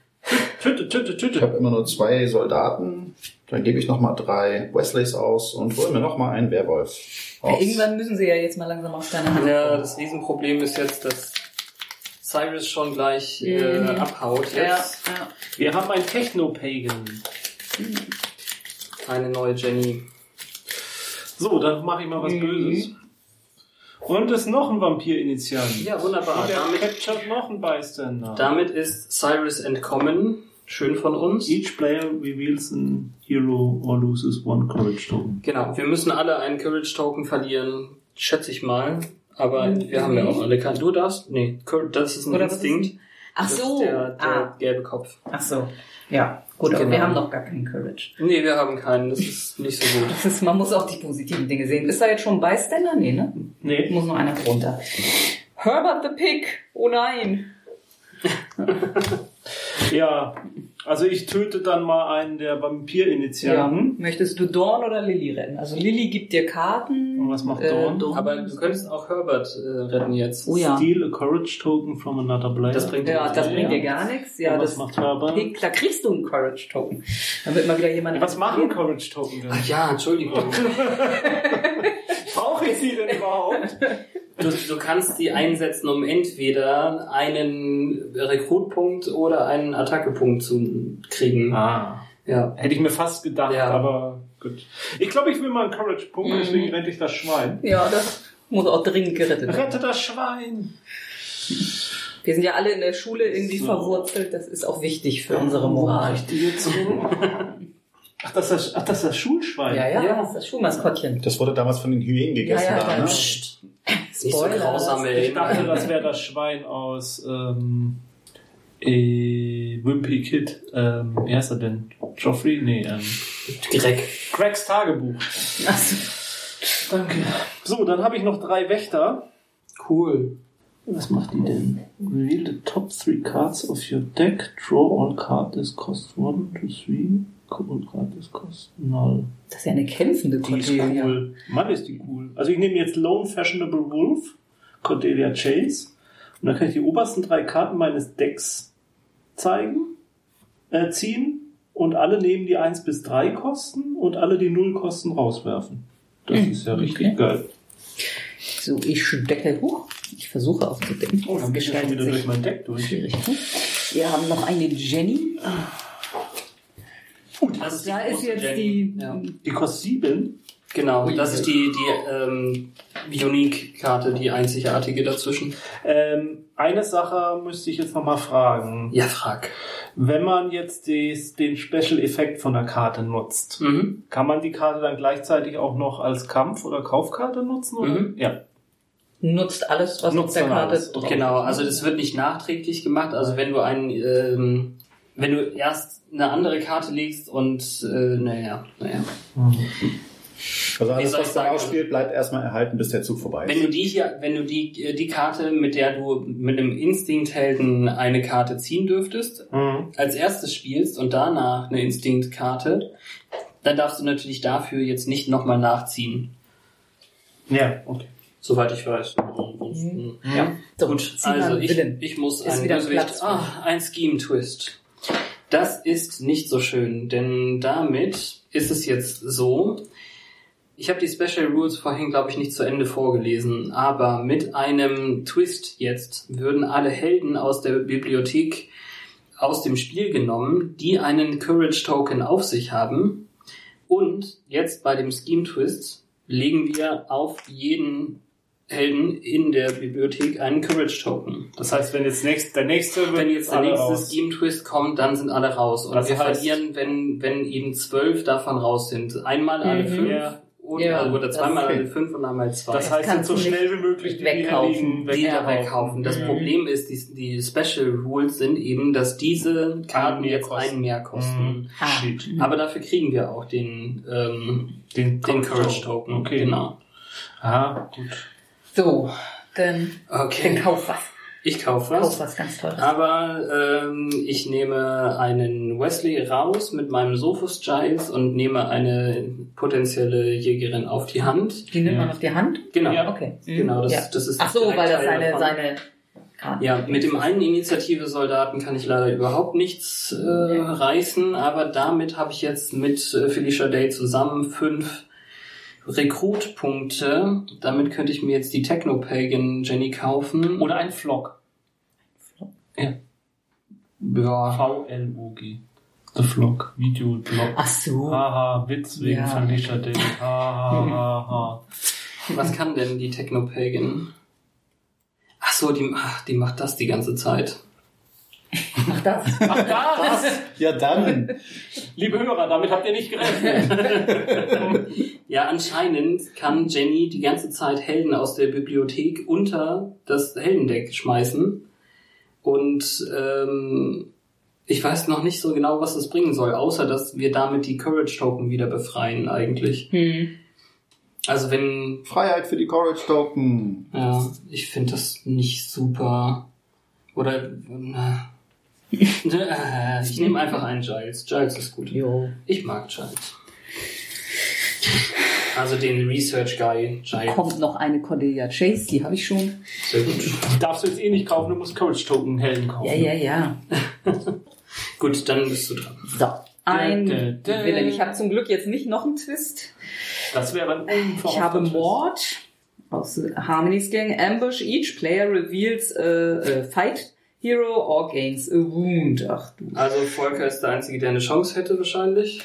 Speaker 1: Töte, töte,
Speaker 5: Ich
Speaker 1: töte.
Speaker 5: habe immer nur zwei Soldaten. Dann gebe ich nochmal drei Wesleys aus und hole mir nochmal einen Werwolf aus.
Speaker 4: Irgendwann müssen sie ja jetzt mal langsam auf deine Hand
Speaker 3: Ja, das Riesenproblem ist jetzt, dass Cyrus schon gleich äh,
Speaker 4: Mhm.
Speaker 3: abhaut
Speaker 4: Ja,
Speaker 3: jetzt.
Speaker 4: ja.
Speaker 1: Wir haben ein Techno-Pagan.
Speaker 3: Eine neue Jenny.
Speaker 1: So, dann mache ich mal was
Speaker 4: Mhm.
Speaker 1: Böses. Und es ist noch ein Vampir-Initiant.
Speaker 3: Ja, wunderbar.
Speaker 1: Und der
Speaker 3: Damit,
Speaker 1: captured noch ein Bystander.
Speaker 3: damit ist Cyrus entkommen. Schön von uns.
Speaker 1: Each player reveals an hero or loses one courage token.
Speaker 3: Genau, wir müssen alle einen Courage Token verlieren, schätze ich mal. Aber wir haben ja auch alle keinen. Du darfst? Nee, das ist ein
Speaker 4: Oder was ist
Speaker 3: Instinkt.
Speaker 4: Ach
Speaker 3: Das
Speaker 4: so.
Speaker 3: ist der, der
Speaker 4: ah.
Speaker 3: gelbe Kopf.
Speaker 4: Ach so. Ja, gut, aber
Speaker 3: Genau.
Speaker 4: wir haben noch gar keinen Courage.
Speaker 3: Nee, wir haben keinen. Das ist nicht so gut.
Speaker 4: Das ist, man muss auch die positiven Dinge sehen. Ist da jetzt schon ein Bystander? Nee, ne?
Speaker 1: Nee.
Speaker 4: Muss noch einer runter. Herbert the Pig. Oh nein.
Speaker 1: Ja, also ich töte dann mal einen der
Speaker 4: Ja.
Speaker 1: Vampir-Initianten.
Speaker 4: Möchtest du Dorn oder Lilly retten? Also Lilly gibt dir Karten.
Speaker 1: Und was macht Dorn?
Speaker 3: Aber du könntest auch Herbert äh, retten jetzt.
Speaker 4: Oh ja.
Speaker 1: Steal a courage token from another player.
Speaker 3: Das bringt
Speaker 4: Ja, das
Speaker 1: Ja.
Speaker 4: bringt dir gar nichts. Ja,
Speaker 1: Und was
Speaker 4: das
Speaker 1: macht Herbert?
Speaker 4: Pig, da kriegst du einen Courage Token. Dann wird mal wieder jemand.
Speaker 1: Was machen courage token denn?
Speaker 3: Ach ja, Entschuldigung.
Speaker 1: Brauche ich sie denn überhaupt?
Speaker 3: Du, du kannst die einsetzen, um entweder einen Rekrutpunkt oder einen Attackepunkt zu kriegen.
Speaker 1: Ah.
Speaker 3: Ja.
Speaker 1: Hätte ich mir fast gedacht,
Speaker 3: Ja.
Speaker 1: aber gut. Ich glaube, ich will mal einen Courage-Punkt,
Speaker 4: Mhm.
Speaker 1: deswegen rette ich das Schwein.
Speaker 4: Ja, das muss auch dringend gerettet werden.
Speaker 1: Rette das Schwein!
Speaker 4: Wir sind ja alle in der Schule irgendwie
Speaker 1: So.
Speaker 4: verwurzelt. Das ist auch wichtig für unsere Moral.
Speaker 1: Hin? Ach, das ist das, ach, das ist das Schulschwein.
Speaker 4: Ja, ja,
Speaker 3: Ja.
Speaker 4: das ist das Schulmaskottchen.
Speaker 5: Das wurde damals von den Hyänen gegessen.
Speaker 4: Ja, ja,
Speaker 5: da,
Speaker 4: ja.
Speaker 5: ne?
Speaker 3: Psst. Nicht so
Speaker 4: Spoiler.
Speaker 3: grausame
Speaker 1: Ich dachte, das wäre das Schwein aus ähm, äh, Wimpy Kid. Ähm, wie heißt er denn? Joffrey? Nee, ähm,
Speaker 3: Greg.
Speaker 1: Craigs Tagebuch.
Speaker 4: Also,
Speaker 1: Danke. So, dann habe ich noch drei Wächter.
Speaker 3: Cool.
Speaker 1: Was macht die denn? Reveal the top three cards of your deck. Draw all card that cost one, two, three. That cost null.
Speaker 4: das ist ja eine kämpfende
Speaker 1: Die ist
Speaker 4: Cordelia.
Speaker 1: cool. Mann, ist die cool. Also ich nehme jetzt Lone Fashionable Wolf, Cordelia Chase. Und dann kann ich die obersten drei Karten meines Decks zeigen, äh, ziehen. Und alle nehmen die 1 bis 3 Kosten und alle die 0 Kosten rauswerfen. Das ist ja richtig
Speaker 4: okay.
Speaker 1: geil.
Speaker 4: So, ich decke hoch. Ich versuche aufzudecken.
Speaker 1: Oh, dann bin ich schon wieder durch mein Deck durch.
Speaker 4: schwierig. Ne? Wir haben noch eine Jenny.
Speaker 3: Das ist
Speaker 4: Da
Speaker 3: die
Speaker 4: ist jetzt
Speaker 3: Jenny.
Speaker 4: die.
Speaker 3: Ja.
Speaker 1: Die kostet 7.
Speaker 3: Genau, das ist die, die ähm, Unique-Karte, die einzigartige dazwischen.
Speaker 1: Ähm, eine Sache müsste ich jetzt nochmal fragen.
Speaker 3: Ja, frag.
Speaker 1: Wenn man jetzt des, den Special-Effekt von der Karte nutzt,
Speaker 3: Mhm.
Speaker 1: kann man die Karte dann gleichzeitig auch noch als Kampf- oder Kaufkarte nutzen? Oder?
Speaker 3: Mhm.
Speaker 1: Ja.
Speaker 4: Nutzt alles, was
Speaker 1: Nutzt
Speaker 4: auf der Karte drauf
Speaker 3: Genau, also das wird nicht nachträglich gemacht. Also wenn du ein, ähm, wenn du erst eine andere Karte legst und äh, naja, naja.
Speaker 5: Also
Speaker 3: Wie
Speaker 5: alles, was
Speaker 3: sagen?
Speaker 5: ausspielt, bleibt erstmal erhalten, bis der Zug vorbei
Speaker 3: Wenn
Speaker 5: ist.
Speaker 3: du die hier, wenn du die, die Karte, mit der du mit einem Instinkthelden eine Karte ziehen dürftest,
Speaker 1: Mhm.
Speaker 3: als erstes spielst und danach eine Instinktkarte, dann darfst du natürlich dafür jetzt nicht nochmal nachziehen.
Speaker 1: Ja, okay.
Speaker 3: Soweit ich weiß. Ansonsten-
Speaker 4: Ja. So,
Speaker 3: Gut,
Speaker 4: zieh mal
Speaker 3: also ich, ich muss
Speaker 4: wieder
Speaker 3: Bösewicht.
Speaker 4: Platz.
Speaker 3: Ah, ein Scheme-Twist. Das ist nicht so schön, denn damit ist es jetzt so. Ich habe die Special Rules vorhin, glaube ich, nicht zu Ende vorgelesen, aber mit einem Twist jetzt würden alle Helden aus der Bibliothek aus dem Spiel genommen, die einen Courage Token auf sich haben. Und jetzt bei dem Scheme Twist legen wir auf jeden Helden in der Bibliothek einen Courage Token.
Speaker 1: Das heißt, wenn jetzt nächst, der nächste wird
Speaker 3: Wenn jetzt der nächste
Speaker 1: raus.
Speaker 3: Scheme Twist kommt, dann sind alle raus. Und
Speaker 1: Das
Speaker 3: wir
Speaker 1: heißt-
Speaker 3: verlieren, wenn, wenn eben zwölf davon raus sind. Einmal alle
Speaker 4: Mhm.
Speaker 3: fünf
Speaker 1: Ja.
Speaker 3: und,
Speaker 4: Ja,
Speaker 3: also, oder
Speaker 4: das-
Speaker 3: zweimal alle fünf und einmal zwei.
Speaker 1: Das heißt, jetzt
Speaker 4: kannst
Speaker 1: so schnell wie möglich die
Speaker 4: wegkaufen.
Speaker 3: Die da
Speaker 1: wegkaufen.
Speaker 3: Das
Speaker 4: Mhm.
Speaker 3: Problem ist, die, die Special Rules sind eben, dass diese Karten
Speaker 1: mehr
Speaker 3: jetzt
Speaker 1: kosten.
Speaker 3: einen mehr kosten.
Speaker 1: Mhm.
Speaker 4: Ah.
Speaker 1: Shit.
Speaker 3: Aber dafür kriegen wir auch den, ähm,
Speaker 1: Den,
Speaker 3: den Courage Token.
Speaker 1: Okay.
Speaker 3: Genau.
Speaker 1: Aha, gut.
Speaker 4: So, dann, dann
Speaker 3: Okay.
Speaker 4: kauf was.
Speaker 3: Ich kaufe
Speaker 4: Kauf
Speaker 3: was.
Speaker 4: was ganz Tolles.
Speaker 3: Aber ähm, ich nehme einen Wesley raus mit meinem Sophus Giles und nehme eine potenzielle Jägerin auf die Hand.
Speaker 4: Die nimmt
Speaker 1: Ja.
Speaker 4: man auf die Hand?
Speaker 3: Genau.
Speaker 1: Ja.
Speaker 4: Okay. Mhm.
Speaker 3: Genau, das,
Speaker 4: ja.
Speaker 3: das ist
Speaker 4: Ach so, weil das seine,
Speaker 3: davon.
Speaker 4: seine Karten
Speaker 3: Ja, mit dem einen Initiative-Soldaten kann ich leider überhaupt nichts äh, reißen, aber damit habe ich jetzt mit äh, Felicia Day zusammen fünf Rekrutpunkte. Damit könnte ich mir jetzt die Technopagan Jenny kaufen.
Speaker 1: Oder ein Vlog.
Speaker 3: ja.
Speaker 1: V-L-O-G. The Vlog. Videoblog.
Speaker 4: Ach so.
Speaker 1: Haha, Witz wegen
Speaker 4: Ja.
Speaker 1: Felicia Day. Ha, ha, ha,
Speaker 3: Was kann denn die Technopagan? Ach so, die, ach, die macht das die ganze Zeit.
Speaker 4: Ach, das.
Speaker 1: ha. Ach das!
Speaker 5: Ja, dann.
Speaker 1: Liebe Hörer, damit habt ihr nicht gerechnet.
Speaker 3: Ja, anscheinend kann Jenny die ganze Zeit Helden aus der Bibliothek unter das Heldendeck schmeißen. Und ähm, ich weiß noch nicht so genau, was das bringen soll, außer dass wir damit die Courage Token wieder befreien eigentlich.
Speaker 4: Hm.
Speaker 3: Also wenn,
Speaker 5: Freiheit für die Courage Token.
Speaker 3: ja, ich finde das nicht super. Oder äh, ich nehme einfach einen Giles. Giles ist gut.
Speaker 4: Jo.
Speaker 3: Ich mag Giles. Also den Research Guy Giles.
Speaker 4: Kommt noch eine Cordelia Chase, die habe ich schon.
Speaker 3: Sehr gut.
Speaker 1: Darfst du jetzt eh nicht kaufen, du musst Courage Token Helden kaufen.
Speaker 4: Ja, ja, ja.
Speaker 3: Gut, dann bist du dran.
Speaker 4: So. Ein
Speaker 1: Dä, dä, dä.
Speaker 4: Ich habe zum Glück jetzt nicht noch einen Twist.
Speaker 1: Das wäre ein
Speaker 4: Ich habe Mord aus Harmony's Gang. Ambush. Each player reveals a, a fight hero or gains a wound. Ach du.
Speaker 3: Also Volker ist der Einzige, der eine Chance hätte wahrscheinlich.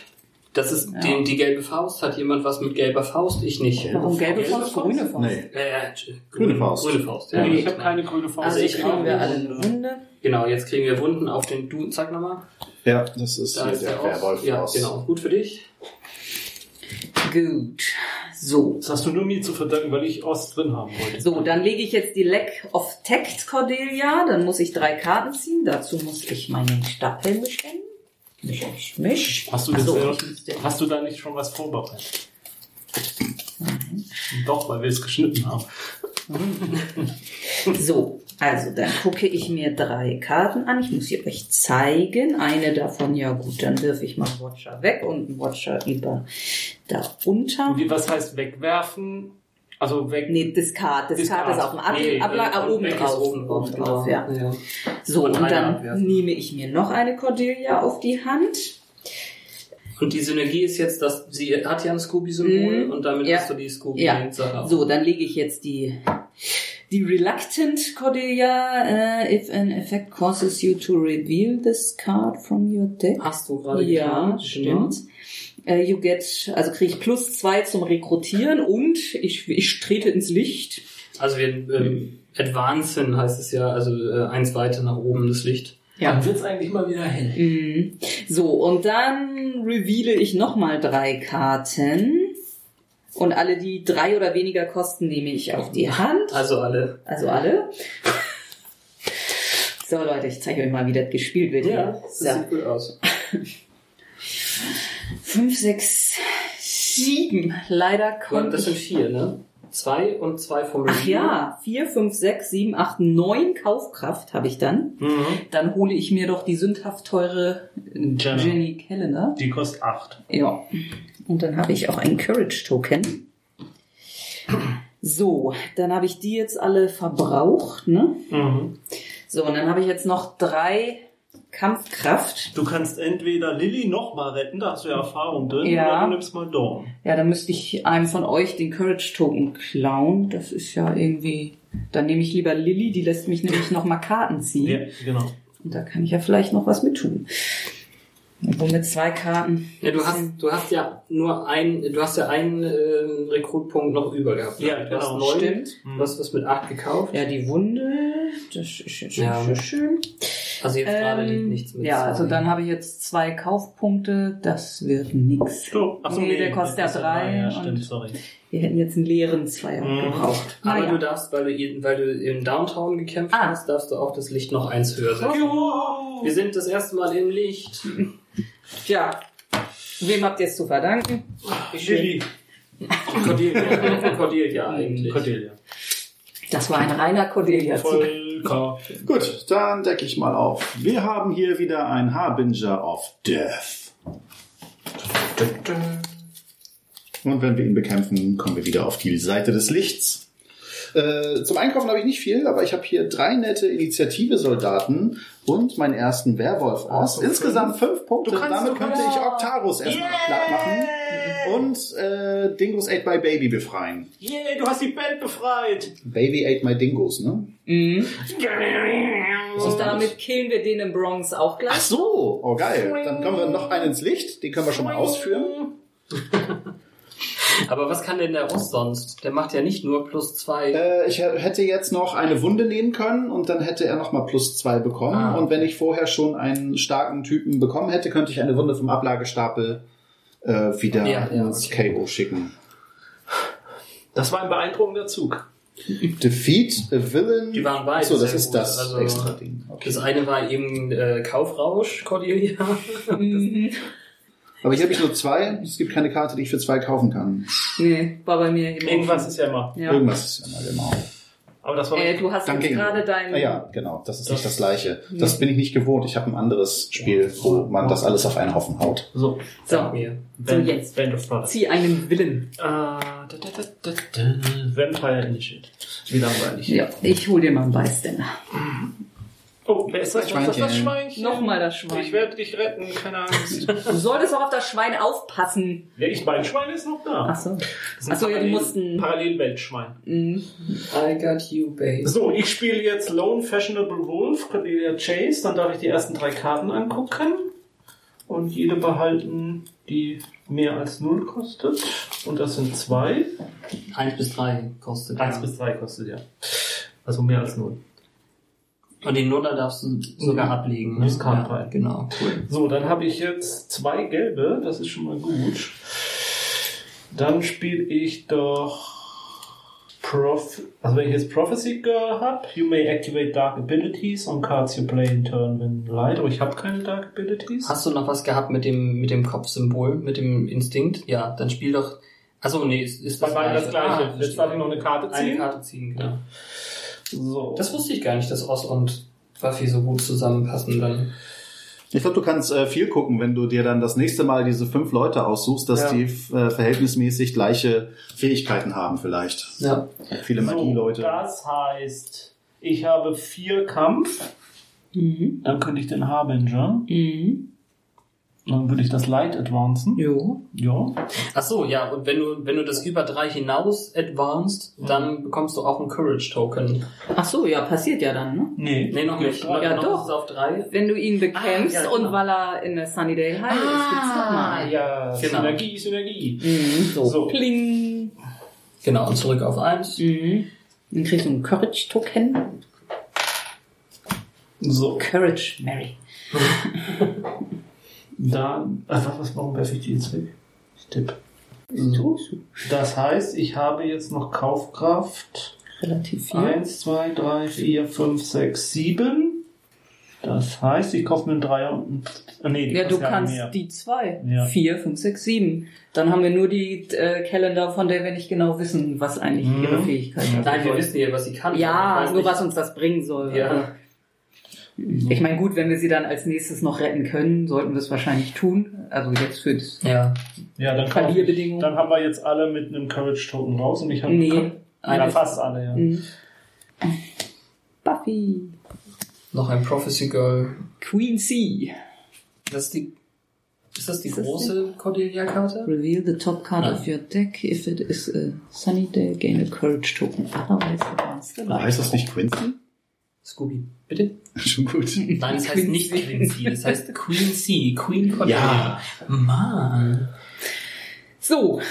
Speaker 3: Das ist
Speaker 4: Ja.
Speaker 3: die, die gelbe Faust. Hat jemand was mit gelber Faust? Ich nicht.
Speaker 4: Warum gelbe
Speaker 1: Gelbe
Speaker 4: Faust?
Speaker 1: Faust?
Speaker 4: Grüne Faust.
Speaker 5: Nee.
Speaker 3: Äh,
Speaker 5: Grüne Faust.
Speaker 3: Grüne Faust, ja.
Speaker 1: Nee, ich habe keine grüne Faust.
Speaker 4: Also
Speaker 3: ich
Speaker 4: kriegen wir alle eine Wunde.
Speaker 3: Genau, jetzt kriegen wir Wunden auf den Du. Sag nochmal.
Speaker 5: Ja, das ist
Speaker 3: Da ist
Speaker 5: der
Speaker 3: der
Speaker 5: Werwolf.
Speaker 3: Ja, genau. Gut für dich.
Speaker 4: Gut. So.
Speaker 1: Das hast du nur mir zu verdanken, weil ich Ost drin haben wollte.
Speaker 4: So, dann lege ich jetzt die Lack of Tact Cordelia. Dann muss ich drei Karten ziehen. Dazu muss ich meinen Stabhelm bestellen. Misch, misch, misch.
Speaker 1: Hast du,
Speaker 4: so, müsste-
Speaker 1: hast du da nicht schon was vorbereitet? Doch, weil wir es geschnitten haben.
Speaker 4: So, also dann gucke ich mir drei Karten an. Ich muss sie euch zeigen. Eine davon, ja gut, dann wirf ich mal einen Watcher weg und einen Watcher über darunter.
Speaker 1: Wie, was heißt wegwerfen? Also weg.
Speaker 4: Nee, Discard. Discard
Speaker 1: Discard.
Speaker 4: ist auf dem Ab
Speaker 1: Nee,
Speaker 4: Abla
Speaker 1: äh,
Speaker 4: oben drauf.
Speaker 3: oben drauf,
Speaker 4: Oben drauf, ja.
Speaker 3: ja.
Speaker 4: So,
Speaker 3: Und
Speaker 4: und dann
Speaker 3: abwerfen.
Speaker 4: nehme ich mir noch eine Cordelia auf die Hand.
Speaker 3: Und die Synergie ist jetzt, dass sie hat ja ein Scooby-Symbol
Speaker 4: Mhm.
Speaker 3: und damit
Speaker 4: Ja.
Speaker 3: hast du die
Speaker 4: Ja.
Speaker 3: Scooby-Sache.
Speaker 4: So, dann lege ich jetzt die, die Reluctant Cordelia. Uh, if an effect causes you to reveal this card from your deck.
Speaker 3: Hast du gerade
Speaker 4: Ja,
Speaker 3: getan,
Speaker 4: stimmt. Äh, you get, also kriege ich plus zwei zum Rekrutieren und ich, ich trete ins Licht.
Speaker 3: Also wir ähm, advancen heißt es ja, also äh, eins weiter nach oben das Licht.
Speaker 1: Dann wird's eigentlich mal wieder hell.
Speaker 4: Mhm. So, und dann reveale ich nochmal drei Karten. Und alle, die drei oder weniger kosten, nehme ich auf die Hand.
Speaker 3: Also alle.
Speaker 4: Also alle. So, Leute, ich zeige euch mal, wie das gespielt wird. hier.
Speaker 3: das
Speaker 4: So.
Speaker 3: sieht gut aus.
Speaker 4: Fünf, sechs, sieben. Leider
Speaker 3: Und
Speaker 4: konnte
Speaker 3: das sind vier, ne? Zwei und zwei vom
Speaker 4: Ach ja, vier, fünf, sechs, sieben, acht, neun Kaufkraft habe ich dann.
Speaker 1: Mhm.
Speaker 4: Dann hole ich mir doch die sündhaft teure
Speaker 1: Jenna.
Speaker 4: Jenny Kellner.
Speaker 1: Die kostet acht.
Speaker 4: Ja. Und dann habe ich auch einen Courage Token. So, dann habe ich die jetzt alle verbraucht, ne?
Speaker 1: Mhm.
Speaker 4: So, und dann habe ich jetzt noch drei Kampfkraft.
Speaker 1: Du kannst entweder Lilly noch mal retten, da hast du ja Erfahrung drin,
Speaker 4: Ja.
Speaker 1: oder du nimmst mal Dawn.
Speaker 4: Ja, dann müsste ich einem von euch den Courage Token klauen. Das ist ja irgendwie. Dann nehme ich lieber Lilly, die lässt mich nämlich noch mal Karten ziehen.
Speaker 1: Ja, genau.
Speaker 4: Und da kann ich ja vielleicht noch was mit tun. Obwohl mit zwei Karten.
Speaker 3: Ja, du hast, du hast ja nur ein, du hast ja einen äh, Rekrutpunkt noch über gehabt.
Speaker 1: Ja,
Speaker 3: du hast
Speaker 1: genau.
Speaker 3: neun,
Speaker 4: Stimmt.
Speaker 3: du hast was mit acht gekauft.
Speaker 4: Ja, die Wunde. Das ist schön.
Speaker 3: Ja.
Speaker 4: schön, schön.
Speaker 3: Also jetzt gerade liegt
Speaker 4: Ähm,
Speaker 3: nichts mit
Speaker 4: ja,
Speaker 3: zwei.
Speaker 4: also dann habe ich jetzt zwei Kaufpunkte. Das wird nix.
Speaker 1: So, achso,
Speaker 4: Nee, der kostet ja drei
Speaker 1: Ja,
Speaker 4: und-
Speaker 1: stimmt, sorry.
Speaker 4: Wir hätten jetzt einen leeren Zweier
Speaker 1: Mhm.
Speaker 4: gebraucht.
Speaker 3: Aber
Speaker 4: Naja.
Speaker 3: du darfst, weil du, in- weil du im Downtown gekämpft
Speaker 4: Ah.
Speaker 3: hast, darfst du auch das Licht noch eins höher setzen.
Speaker 1: Juhu!
Speaker 3: Wir sind das erste Mal im Licht.
Speaker 4: Tja, wem habt ihr es zu verdanken?
Speaker 1: Lilly.
Speaker 3: Cordelia, Cordelia eigentlich.
Speaker 1: Cordelia.
Speaker 4: Das war ein reiner Cordelia-Zug.
Speaker 1: Volker.
Speaker 5: Gut, dann decke ich mal auf. Wir haben hier wieder ein Harbinger of Death. Und wenn wir ihn bekämpfen, kommen wir wieder auf die Seite des Lichts. Äh, zum Einkaufen habe ich nicht viel, aber ich habe hier drei nette Initiative-Soldaten und meinen ersten Werwolf aus.
Speaker 1: so,
Speaker 5: Insgesamt fünf Punkte.
Speaker 1: Du kannst
Speaker 5: Damit könnte ich Octarus erstmal
Speaker 1: Yeah!
Speaker 5: platt machen und äh, Dingos Ate My Baby befreien.
Speaker 1: Yeah, du hast die Band befreit.
Speaker 5: Baby Ate My Dingos, ne?
Speaker 4: Mhm. Und damit killen wir den im Bronx auch
Speaker 5: Ach
Speaker 4: gleich.
Speaker 5: so, oh geil. Dann kommen wir noch einen ins Licht. Den können wir schon mal ausführen.
Speaker 3: Aber was kann denn der Ross sonst? Der macht ja nicht nur plus zwei.
Speaker 5: Äh, ich hätte jetzt noch eine Wunde nehmen können und dann hätte er noch mal plus zwei bekommen.
Speaker 3: Ah.
Speaker 5: Und wenn ich vorher schon einen starken Typen bekommen hätte, könnte ich eine Wunde vom Ablagestapel äh, wieder
Speaker 3: Ja, ja,
Speaker 5: ins
Speaker 3: okay.
Speaker 5: Cabo schicken.
Speaker 1: Das war ein beeindruckender Zug.
Speaker 5: Defeat a Villain.
Speaker 3: Die waren beide
Speaker 5: so, das
Speaker 3: sehr
Speaker 5: ist
Speaker 3: gut.
Speaker 5: das
Speaker 3: Also,
Speaker 5: extra Ding. Okay.
Speaker 3: Das eine war eben äh, Kaufrausch, Cordelia.
Speaker 4: Mhm.
Speaker 5: Aber hier habe ich nur zwei. Es gibt keine Karte, die ich für zwei kaufen kann.
Speaker 4: Nee, war bei mir eben
Speaker 1: Irgendwas ist ja immer.
Speaker 4: Ja.
Speaker 5: Irgendwas ist ja mal genau.
Speaker 1: Aber das war
Speaker 4: Äh, du hast jetzt gerade dein...
Speaker 5: Ah ja, genau. Das ist
Speaker 1: Das-
Speaker 5: nicht das gleiche. Das bin ich nicht gewohnt. Ich habe ein anderes Spiel, wo man das alles auf einen Haufen haut.
Speaker 1: so.
Speaker 3: Sag
Speaker 4: So,
Speaker 3: mir.
Speaker 4: so
Speaker 1: Band,
Speaker 4: jetzt.
Speaker 1: Band of Brothers.
Speaker 4: Zieh einen Willen.
Speaker 1: Äh, da, da, da, da, da. Vampire Initiate. Wie langweilig.
Speaker 4: Ja, ich hol dir mal einen Beiständer.
Speaker 1: Oh, wer ist das? Was ist das, das
Speaker 5: Schweinchen.
Speaker 1: Schweinchen?
Speaker 4: Nochmal das Schwein.
Speaker 1: Ich werde dich retten, keine Angst.
Speaker 4: Du solltest auch auf das Schwein aufpassen.
Speaker 1: ja, ich, mein Schwein ist noch da.
Speaker 4: Ach so.
Speaker 1: Das ist ein
Speaker 4: Ach so, ja, die
Speaker 1: Parallel-
Speaker 4: mussten-
Speaker 1: Parallelweltschwein.
Speaker 4: Mhm.
Speaker 3: I got you, babe.
Speaker 1: So, ich spiele jetzt Lone Fashionable Wolf, Cordelia Chase. Dann darf ich die ersten drei Karten angucken. Und jede behalten, die mehr als 0 kostet. Und das sind zwei.
Speaker 3: Eins bis drei kostet.
Speaker 1: 1
Speaker 3: ja.
Speaker 1: bis 3 kostet ja. Also mehr als 0.
Speaker 3: Und den Nuller darfst du sogar ablegen. Ne?
Speaker 1: Das kann
Speaker 3: ja. Genau, cool.
Speaker 1: So, dann habe ich jetzt zwei gelbe, das ist schon mal gut. Dann spiele ich doch Prof also wenn ich jetzt Prophecy Girl habe, you may activate Dark Abilities on cards you play in turn when light, aber ich habe keine Dark Abilities.
Speaker 3: Hast du noch was gehabt mit dem, mit dem Kopfsymbol, mit dem Instinkt? Ja, dann spiel doch. Achso, nee, ist, ist
Speaker 1: Bei beiden das gleiche.
Speaker 3: Ah,
Speaker 1: Jetzt darf ich noch eine Karte
Speaker 3: Eine
Speaker 1: ziehen.
Speaker 3: Karte ziehen, genau.
Speaker 1: So.
Speaker 3: Das wusste ich gar nicht, dass Oz und Buffy so gut zusammenpassen dann.
Speaker 5: Ich glaube, du kannst äh, viel gucken, wenn du dir dann das nächste Mal diese fünf Leute aussuchst, dass
Speaker 1: Ja.
Speaker 5: die äh, verhältnismäßig gleiche Fähigkeiten haben vielleicht.
Speaker 3: Ja.
Speaker 5: Viele
Speaker 1: so,
Speaker 5: Magie-Leute.
Speaker 1: das heißt, ich habe vier Kampf,
Speaker 4: Mhm.
Speaker 1: dann könnte ich den Harbinger,
Speaker 4: Mhm.
Speaker 1: Dann würde ich das Light advancen.
Speaker 4: Jo.
Speaker 1: Ja.
Speaker 3: Ach so, ja, und wenn du, wenn du das über drei hinaus advanced, dann bekommst du auch einen Courage Token.
Speaker 4: Ach so, ja, passiert ja dann, ne?
Speaker 1: Nee.
Speaker 3: Nee, noch nicht.
Speaker 4: Ja,
Speaker 3: noch
Speaker 4: doch.
Speaker 3: auf drei.
Speaker 4: Wenn du ihn bekämpfst
Speaker 3: Ah, ja, genau.
Speaker 4: und weil er in der Sunnydale High ist, gibt's nochmal.
Speaker 1: ja,
Speaker 3: Genau.
Speaker 1: Synergie, Synergie.
Speaker 4: Mhm. So.
Speaker 1: So.
Speaker 4: Pling.
Speaker 3: Genau, und zurück auf eins.
Speaker 4: Mhm. Dann kriegst du einen Courage-Token.
Speaker 1: So,
Speaker 4: Courage, Mary.
Speaker 1: da, ach, was, was, warum werfe ich die jetzt weg? Ich tippe. So. Das heißt, ich habe jetzt noch Kaufkraft
Speaker 4: Relativ viel.
Speaker 1: 1, 2, 3, 4, 5, 6, 7. Das heißt, ich kaufe mir einen Dreier und einen, ah, nee, die
Speaker 4: Ja, du kannst
Speaker 1: mehr.
Speaker 4: die zwei.
Speaker 1: Ja.
Speaker 4: Vier, fünf, sechs, sieben. Dann haben wir nur die äh, Kalender, von der wir nicht genau wissen, was eigentlich
Speaker 1: Mhm.
Speaker 4: ihre Fähigkeiten sind.
Speaker 3: Nein, wir wissen ja, was sie kann.
Speaker 4: Ja, nur
Speaker 3: nicht-
Speaker 4: was uns das bringen soll.
Speaker 3: Ja.
Speaker 4: Ich meine, gut, wenn wir sie dann als nächstes noch retten können, sollten wir es wahrscheinlich tun. Also jetzt für das
Speaker 3: Ja.
Speaker 1: Ja, dann, kaufe ich,
Speaker 4: Verlierbedingungen.
Speaker 1: dann haben wir jetzt alle mit einem Courage-Token raus und ich habe
Speaker 4: Nee.
Speaker 1: ja, fast alle, ja.
Speaker 4: Mhm. Buffy.
Speaker 3: Noch ein Prophecy Girl.
Speaker 4: Queen C.
Speaker 3: Das ist die, ist das die
Speaker 4: Ist
Speaker 3: große Cordelia-Karte?
Speaker 4: Reveal the top card
Speaker 3: Nein.
Speaker 4: of your deck. If it is a sunny day, gain a courage token. Otherwise, advance the light.
Speaker 5: Heißt das nicht Quincy?
Speaker 3: Scooby. Bitte?
Speaker 5: Schon gut.
Speaker 3: Nein, es heißt
Speaker 4: Queen
Speaker 3: nicht
Speaker 4: C.
Speaker 3: Quincy, es heißt Queen C, Queen Cordelia.
Speaker 5: Ja.
Speaker 3: Mann.
Speaker 4: So,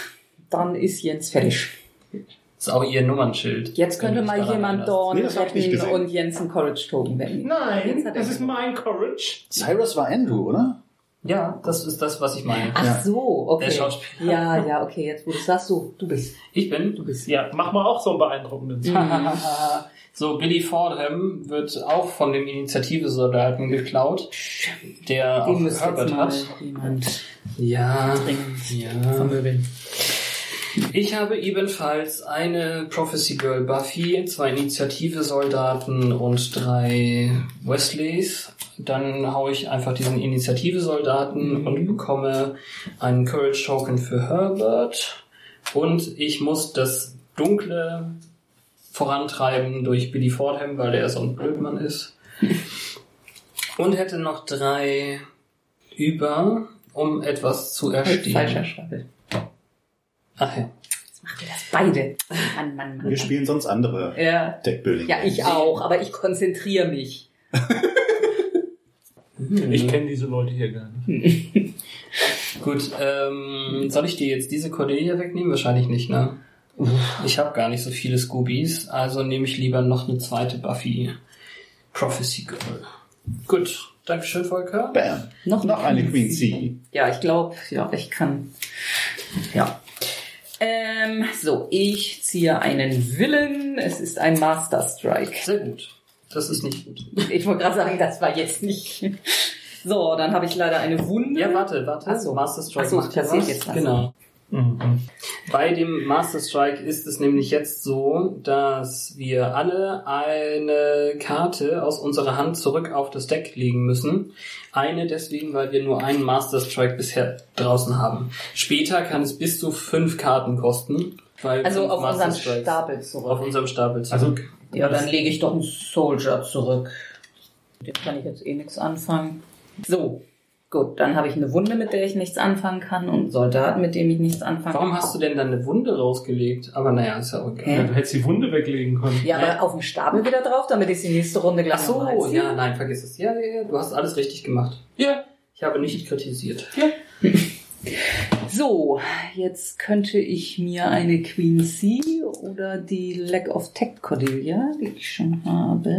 Speaker 4: dann ist Jens fertig.
Speaker 3: Das ist auch ihr Nummernschild.
Speaker 4: Jetzt könnte mal jemand. Dorn
Speaker 5: Nee,
Speaker 4: retten und Jens einen Courage Token wetten.
Speaker 1: Nein, das ist mein Courage.
Speaker 5: Cyrus war Andrew, oder?
Speaker 3: Ja, das ist das, was ich meine.
Speaker 4: Ach
Speaker 5: Ja.
Speaker 4: so, okay.
Speaker 3: Der Schauspieler.
Speaker 4: Ja, ja, okay, jetzt wo du sagst, so, du bist.
Speaker 3: Ich bin.
Speaker 4: Du bist.
Speaker 1: Ja, mach mal auch so einen beeindruckenden.
Speaker 3: so, Billy Fordham wird auch von dem Initiative-Soldaten geklaut, der
Speaker 4: Den
Speaker 3: auch Herbert hat.
Speaker 4: jemand
Speaker 3: Ja,
Speaker 4: dringend
Speaker 3: ja.
Speaker 4: vermöbeln.
Speaker 3: Ich habe ebenfalls eine Prophecy Girl Buffy, zwei Initiative-Soldaten und drei Wesleys. Dann haue ich einfach diesen Initiative-Soldaten und bekomme einen Courage Token für Herbert. Und ich muss das Dunkle vorantreiben durch Billy Fordham, weil der so ein Blödmann ist. Und hätte noch drei über, um etwas zu erstehen.
Speaker 4: Falscher Stapel.
Speaker 3: Ach ja.
Speaker 4: Macht ihr das beide? Mann, Mann, Mann.
Speaker 5: Wir spielen sonst andere
Speaker 4: Ja.
Speaker 5: Deckbuilding.
Speaker 4: ja, ich auch, aber ich konzentriere mich.
Speaker 1: Ich kenne diese Leute hier gar nicht.
Speaker 3: Gut, ähm, soll ich dir jetzt diese Cordelia wegnehmen? Wahrscheinlich nicht, ne? Ich habe gar nicht so viele Scoobies, also nehme ich lieber noch eine zweite Buffy Prophecy Girl. Gut, Dankeschön, Volker.
Speaker 5: Bam.
Speaker 4: Noch
Speaker 5: Noch
Speaker 4: eine Queen
Speaker 5: C.
Speaker 4: Ja, ich glaube, ja, ich kann. Ja. Ähm, so, ich ziehe einen Willen. Es ist ein Master Strike.
Speaker 3: Sehr gut. Das ist nicht gut.
Speaker 4: Ich wollte gerade sagen, das war jetzt nicht. So, dann habe ich leider eine Wunde.
Speaker 3: Ja, warte, warte.
Speaker 4: Ach so.
Speaker 3: Master Strike
Speaker 4: Ach so,
Speaker 3: macht ja
Speaker 4: passiert jetzt was.
Speaker 3: Genau.
Speaker 1: Mhm.
Speaker 3: Bei dem Master Strike ist es nämlich jetzt so, dass wir alle eine Karte aus unserer Hand zurück auf das Deck legen müssen. Eine deswegen, weil wir nur einen Master Strike bisher draußen haben. Später kann es bis zu fünf Karten kosten. Weil
Speaker 4: Also auf
Speaker 3: Master Strikes-
Speaker 4: Stapel zurück.
Speaker 3: Auf unserem Stapel
Speaker 1: Also,
Speaker 3: zurück.
Speaker 4: Ja, dann lege ich doch einen Soldier zurück. Mit dem kann ich jetzt eh nichts anfangen. So, gut, dann habe ich eine Wunde, mit der ich nichts anfangen kann und einen Soldaten, mit dem ich nichts anfangen
Speaker 3: Warum
Speaker 4: kann.
Speaker 3: hast du denn dann eine Wunde rausgelegt? Aber naja, ist ja okay.
Speaker 1: Ja, du hättest die Wunde weglegen können.
Speaker 4: Ja, aber auf dem Stapel wieder drauf, damit ich die nächste Runde gleich
Speaker 3: Ach so, ja, nein, vergiss es. Ja, ja, ja, du hast alles richtig gemacht.
Speaker 1: Ja.
Speaker 3: Ich habe nicht kritisiert.
Speaker 4: So, jetzt könnte ich mir eine Queen C oder die Lack of Tech Cordelia, die ich schon habe.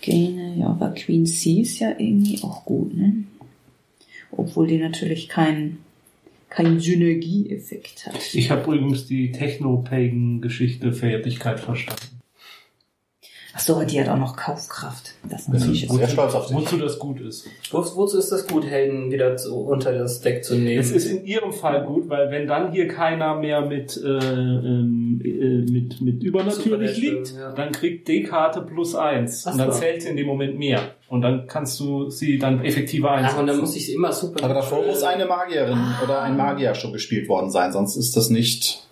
Speaker 4: Gene, ja, aber Queen C ist ja irgendwie auch gut, ne? Obwohl die natürlich keinen keinen Synergieeffekt hat.
Speaker 1: Ich habe übrigens die Techno-Pagan-Geschichte Verjährlichkeit verstanden.
Speaker 4: Ach so, die hat auch noch Kaufkraft. Das ist natürlich
Speaker 5: sehr stolz auf dich.
Speaker 1: Wozu das gut ist.
Speaker 3: Wo, wozu ist das gut, Helden wieder zu, unter das Deck zu nehmen?
Speaker 1: Es ist in ihrem Fall gut, weil wenn dann hier keiner mehr mit, äh, ähm, äh, mit, mit übernatürlich liegt,
Speaker 3: ja.
Speaker 1: dann kriegt die Karte plus eins.
Speaker 3: Ach
Speaker 1: Und dann
Speaker 3: so.
Speaker 1: zählt sie in dem Moment mehr. Und dann kannst du sie dann effektiver
Speaker 3: Ach, und
Speaker 1: einsetzen.
Speaker 3: dann muss ich immer super.
Speaker 5: Aber davor muss eine Magierin oder ein Magier schon gespielt worden sein, sonst ist das nicht.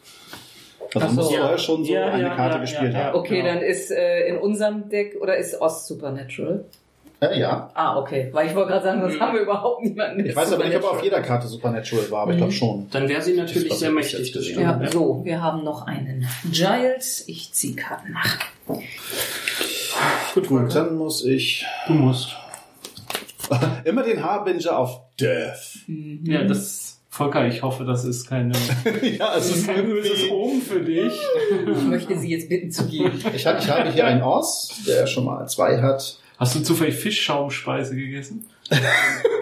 Speaker 5: Also
Speaker 1: Ach so.
Speaker 5: muss vorher schon so
Speaker 1: Ja,
Speaker 5: eine
Speaker 1: ja,
Speaker 5: Karte
Speaker 1: ja,
Speaker 5: gespielt
Speaker 1: ja, ja.
Speaker 5: haben.
Speaker 4: Okay,
Speaker 1: Genau.
Speaker 4: dann ist äh, in unserem Deck oder ist Ost Supernatural?
Speaker 5: Äh, ja.
Speaker 4: Ah, okay. Weil ich wollte gerade sagen, sonst
Speaker 3: Mhm.
Speaker 4: haben wir überhaupt niemanden.
Speaker 5: Ich weiß aber nicht, ob auf jeder Karte Supernatural war, aber ich glaube schon.
Speaker 3: Dann wäre sie natürlich sehr mächtig.
Speaker 5: habe.
Speaker 4: Ja, so, wir haben noch einen Giles. Ich ziehe Karten nach.
Speaker 5: Gut, gut, dann muss ich
Speaker 1: Du musst.
Speaker 5: immer den Harbinger auf Death.
Speaker 1: Ja, das, Volker, ich hoffe, das ist keine,
Speaker 5: ja,
Speaker 1: das ist kein böses Omen für dich.
Speaker 4: Ich möchte Sie jetzt bitten zu gehen.
Speaker 5: Ich, hab, ich habe hier einen Oss, der schon mal zwei hat.
Speaker 1: Hast du zufällig Fischschaumspeise gegessen?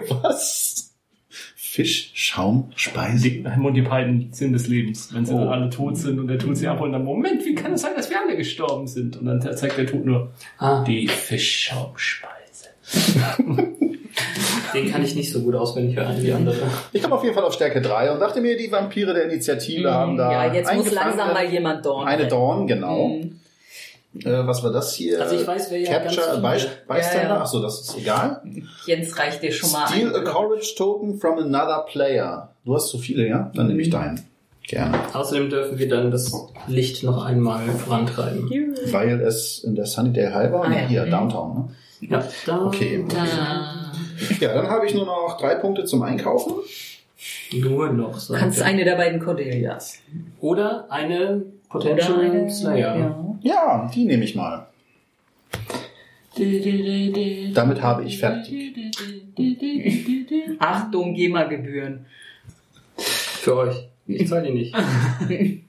Speaker 5: Was? Fischschaumspeise?
Speaker 1: Die Monty Python Sinn des Lebens. Wenn sie
Speaker 5: Oh.
Speaker 1: dann alle tot sind und der tut sie ab und dann, Moment, wie kann es sein, dass wir alle gestorben sind? Und dann zeigt der Tod nur
Speaker 3: Ah,
Speaker 1: die Fischschaumspeise.
Speaker 3: den kann ich nicht so gut auswendig hören wie andere.
Speaker 5: Ich komme auf jeden Fall auf Stärke 3 und dachte mir, die Vampire der Initiative haben da.
Speaker 4: ja, jetzt muss langsam mal jemand Dorn.
Speaker 5: Eine. Dawn, genau.
Speaker 4: Mhm.
Speaker 5: Äh, was war das hier?
Speaker 3: Also ich weiß, wer ja
Speaker 5: Capture
Speaker 3: ganz
Speaker 5: a
Speaker 3: viele-
Speaker 5: By- Bystander?
Speaker 4: Ja, ja.
Speaker 5: Achso, das ist egal.
Speaker 4: Jens reicht dir schon mal
Speaker 5: Steal a
Speaker 4: ein.
Speaker 5: Courage Token from another player. Du hast zu viele, ja? Dann nehme ich deinen. Gerne.
Speaker 3: Außerdem dürfen wir dann das Licht noch einmal vorantreiben.
Speaker 5: Weil es in der Sunnydale High war.
Speaker 4: Ah,
Speaker 5: Nee,
Speaker 4: ja.
Speaker 5: hier,
Speaker 4: Mhm.
Speaker 5: Downtown.
Speaker 3: Ja, da,
Speaker 5: Okay.
Speaker 3: Da.
Speaker 5: Ja, dann habe ich nur noch drei Punkte zum Einkaufen.
Speaker 3: Nur noch. Sagt
Speaker 4: kannst
Speaker 3: er.
Speaker 4: eine der beiden Cordelias.
Speaker 3: Oder eine Potential
Speaker 4: Oder eine
Speaker 3: Slayer.
Speaker 4: Ja.
Speaker 5: Ja, die nehme ich mal. Damit habe ich fertig.
Speaker 4: Achtung, GEMA-Gebühren.
Speaker 3: Für euch. Ich zahle die nicht.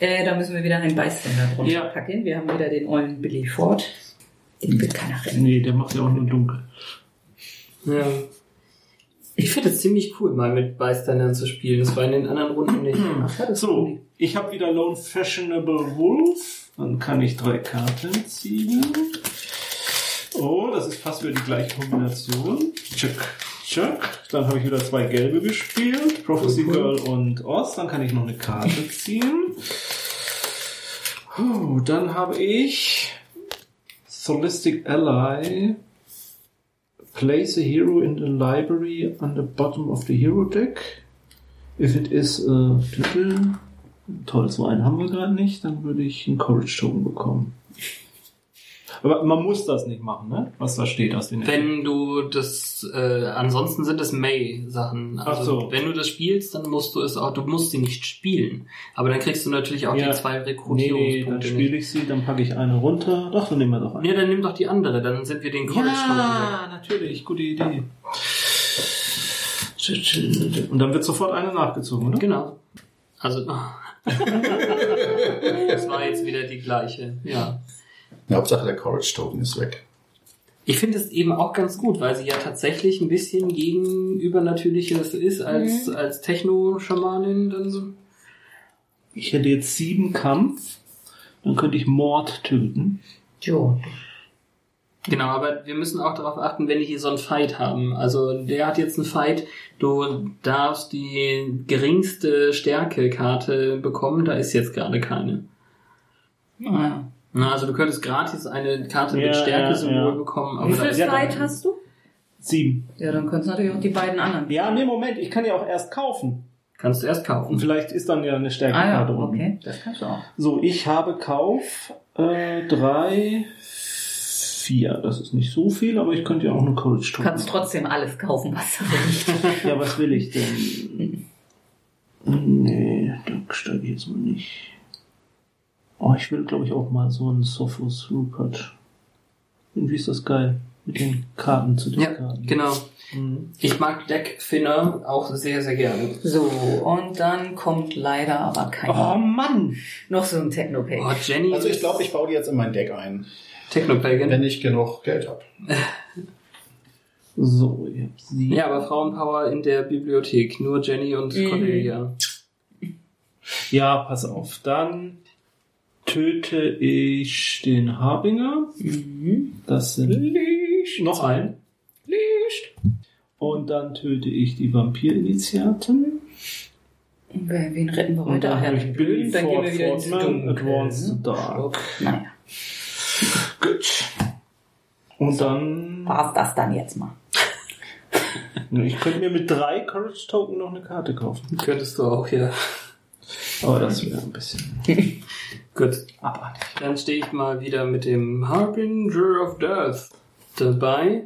Speaker 4: Äh, da müssen wir wieder einen Bystander drunter
Speaker 1: Ja.
Speaker 4: packen. Wir haben wieder den ollen Billy Ford. Den will keiner rennen.
Speaker 1: Nee, der macht ja auch nur dunkel.
Speaker 3: Ja. Ich finde es ziemlich cool, mal mit Bystandern zu spielen. Das war in den anderen Runden nicht. Ach, ja, das
Speaker 1: So, ich habe wieder Lone Fashionable Wolf. Dann kann ich drei Karten ziehen. Oh, das ist fast wieder die gleiche Kombination. Check. Chuck. Dann habe ich wieder zwei gelbe gespielt. Prophecy Girl und Oz. Dann kann ich noch eine Karte ziehen. Puh, dann habe ich Solistic Ally. Place a hero in the library on the bottom of the hero deck. If it is a Titel. Toll, so einen haben wir gerade nicht. Dann würde ich einen Courage Token bekommen. Aber man muss das nicht machen, ne? Was da steht aus den
Speaker 3: Wenn du das, äh, ansonsten sind es May-Sachen. Also
Speaker 1: Ach so.
Speaker 3: wenn du das spielst, dann musst du es auch, du musst sie nicht spielen. Aber dann kriegst du natürlich auch
Speaker 1: Ja.
Speaker 3: die zwei
Speaker 1: Nee, nee, dann
Speaker 3: Rekrutierungspunkte.
Speaker 1: spiele ich sie, dann packe ich eine runter. Doch, dann nehmen wir doch eine.
Speaker 3: Nee, dann nimm doch die andere, dann sind wir den College
Speaker 1: Ja, natürlich, gute Idee. Und dann wird sofort eine nachgezogen, oder?
Speaker 3: Genau. Also, das war jetzt wieder die gleiche, ja.
Speaker 5: Ja, Hauptsache der Courage Token ist weg.
Speaker 3: Ich finde es eben auch ganz gut, weil sie ja tatsächlich ein bisschen gegen Übernatürliches ist als, als Techno-Schamanin. Dann so.
Speaker 1: Ich hätte jetzt sieben Kampf, dann könnte ich Mord töten.
Speaker 4: Jo.
Speaker 3: Genau, aber wir müssen auch darauf achten, wenn die hier so einen Fight haben. Also der hat jetzt einen Fight, du darfst die geringste Stärke-Karte bekommen, da ist jetzt gerade keine.
Speaker 4: Naja.
Speaker 3: Na, also du könntest gratis eine Karte
Speaker 1: Ja,
Speaker 3: mit Stärke-Symbol
Speaker 1: ja, ja.
Speaker 3: bekommen, aber
Speaker 4: Wie viel
Speaker 1: ja, dann-
Speaker 4: hast du?
Speaker 1: Sieben.
Speaker 4: Ja, dann könntest du natürlich auch die beiden anderen.
Speaker 1: Ja, nee, Moment, ich kann ja auch erst kaufen.
Speaker 3: kannst du erst
Speaker 1: Und
Speaker 3: kaufen.
Speaker 1: vielleicht ist dann ja eine
Speaker 4: Ah
Speaker 1: Stärkekarte
Speaker 4: ja,
Speaker 1: unten.
Speaker 4: okay. Das kannst du auch.
Speaker 1: So, ich habe Kauf äh, drei, vier. Das ist nicht so viel, aber ich könnte ja auch eine
Speaker 4: Du
Speaker 1: tun.
Speaker 4: kannst trotzdem alles kaufen, was du willst.
Speaker 1: Ja, was will ich denn? Nee, da steige ich jetzt mal nicht. Oh, ich will, glaube ich, auch mal so einen Sophos Rupert. Irgendwie ist das geil. Mit den Karten zu den
Speaker 3: Ja,
Speaker 1: Karten.
Speaker 3: genau.
Speaker 1: Mhm.
Speaker 3: Ich mag Deck-Finner auch sehr, sehr gerne.
Speaker 4: So, und dann kommt leider aber kein.
Speaker 1: Oh Mann!
Speaker 4: Noch so ein Techno-Page.
Speaker 3: Oh, Jenny
Speaker 5: Also ich glaube, ich baue die jetzt in mein Deck ein,
Speaker 3: Technopagan.
Speaker 5: wenn ich genug Geld habe.
Speaker 1: So, ich hab sie.
Speaker 3: Ja, aber Frauenpower in der Bibliothek. Nur Jenny und
Speaker 4: Mhm.
Speaker 3: Cordelia.
Speaker 1: Ja, pass auf. Dann töte ich den Harbinger.
Speaker 4: Mhm.
Speaker 1: Das sind
Speaker 4: Licht.
Speaker 1: noch ein.
Speaker 4: Licht.
Speaker 1: Und dann töte ich die Vampirinitiaten.
Speaker 4: Wen wen retten wir
Speaker 1: Und dann
Speaker 4: Ach ja,
Speaker 1: habe ich Billy
Speaker 4: dann gehen wir wieder ins
Speaker 1: Fortman,
Speaker 4: Dunkel.
Speaker 1: Advanced
Speaker 4: ne?
Speaker 1: Dark.
Speaker 4: Naja,
Speaker 1: Gut. Und dann.
Speaker 4: war's das dann jetzt mal.
Speaker 1: Ich könnte mir mit drei Courage Token noch eine Karte kaufen.
Speaker 3: Könntest du auch, ja.
Speaker 1: Aber das wäre ein bisschen
Speaker 3: Gut.
Speaker 1: abartig.
Speaker 3: Dann stehe ich mal wieder mit dem Harbinger of Death dabei.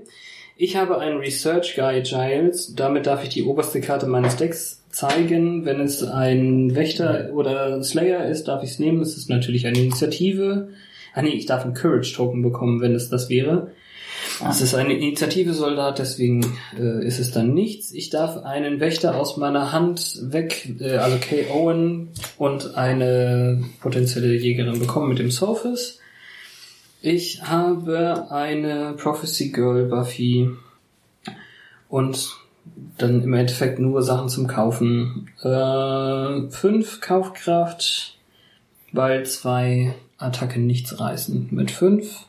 Speaker 3: Ich habe einen Research Guy Giles. Damit darf ich die oberste Karte meines Decks zeigen. Wenn es ein Wächter oder Slayer ist, darf ich es nehmen. Es ist natürlich eine Initiative. Ah nee, ich darf einen Courage Token bekommen, wenn es das wäre. Es ist eine Initiative-Soldat, deswegen äh, ist es dann nichts. Ich darf einen Wächter aus meiner Hand weg, äh, also Kay Owen und eine potenzielle Jägerin bekommen mit dem Sophis. Ich habe eine Prophecy Girl Buffy und dann im Endeffekt nur Sachen zum Kaufen. Äh, fünf Kaufkraft, weil zwei Attacken nichts reißen. Mit fünf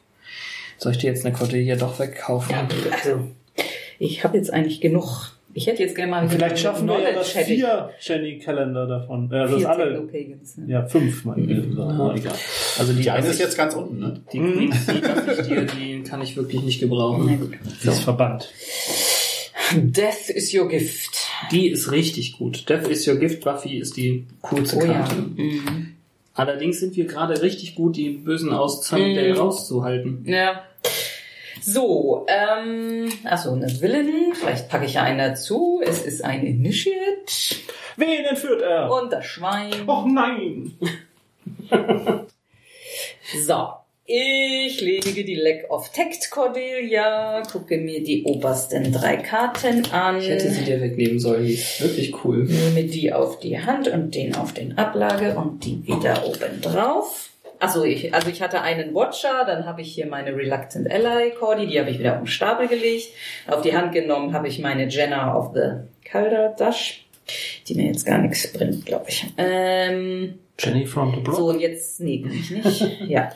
Speaker 3: soll ich dir jetzt eine Cordelia doch wegkaufen?
Speaker 4: Also, ich habe jetzt eigentlich genug. Ich hätte jetzt gerne mal wieder
Speaker 1: Vielleicht schaffen wir ja das vier Jenny Kalender davon. Äh, das
Speaker 4: Vier
Speaker 1: alle. Ja, fünf, mein ich. Aber egal.
Speaker 3: Also die,
Speaker 5: Die eine ist
Speaker 3: ich-
Speaker 5: jetzt ganz unten, ne?
Speaker 3: die Seed lasse ich dir, die kann ich wirklich nicht gebrauchen.
Speaker 1: Die ist verbannt.
Speaker 4: Death is your gift.
Speaker 3: Die ist richtig gut. Death is your gift, Buffy ist die coolste
Speaker 4: Oh ja.
Speaker 3: Karte.
Speaker 4: Mhm.
Speaker 3: Allerdings sind wir gerade richtig gut, die Bösen aus Sunnydale
Speaker 4: Mhm.
Speaker 3: rauszuhalten.
Speaker 4: Ja. So, ähm, achso, eine Villain. Vielleicht packe ich ja einen dazu. Es ist ein Initiate.
Speaker 1: Wen entführt er?
Speaker 4: Und das Schwein.
Speaker 1: Och nein!
Speaker 4: So. Ich lege die Leg of Tact Cordelia, gucke mir die obersten drei Karten an,
Speaker 3: Ich hätte sie dir wegnehmen sollen, die ist wirklich cool.
Speaker 4: nehme die auf die Hand und den auf den Ablage und die wieder oben drauf. Also ich, also ich hatte einen Watcher, dann habe ich hier meine Reluctant Ally Cordy, die habe ich wieder auf den Stapel gelegt. Auf die Hand genommen habe ich meine Jenna of the Calderdash, die mir jetzt gar nichts bringt, glaube ich. Ähm,
Speaker 1: Jenny from the Block.
Speaker 4: so, und jetzt, nee, bin ich nicht. Ja,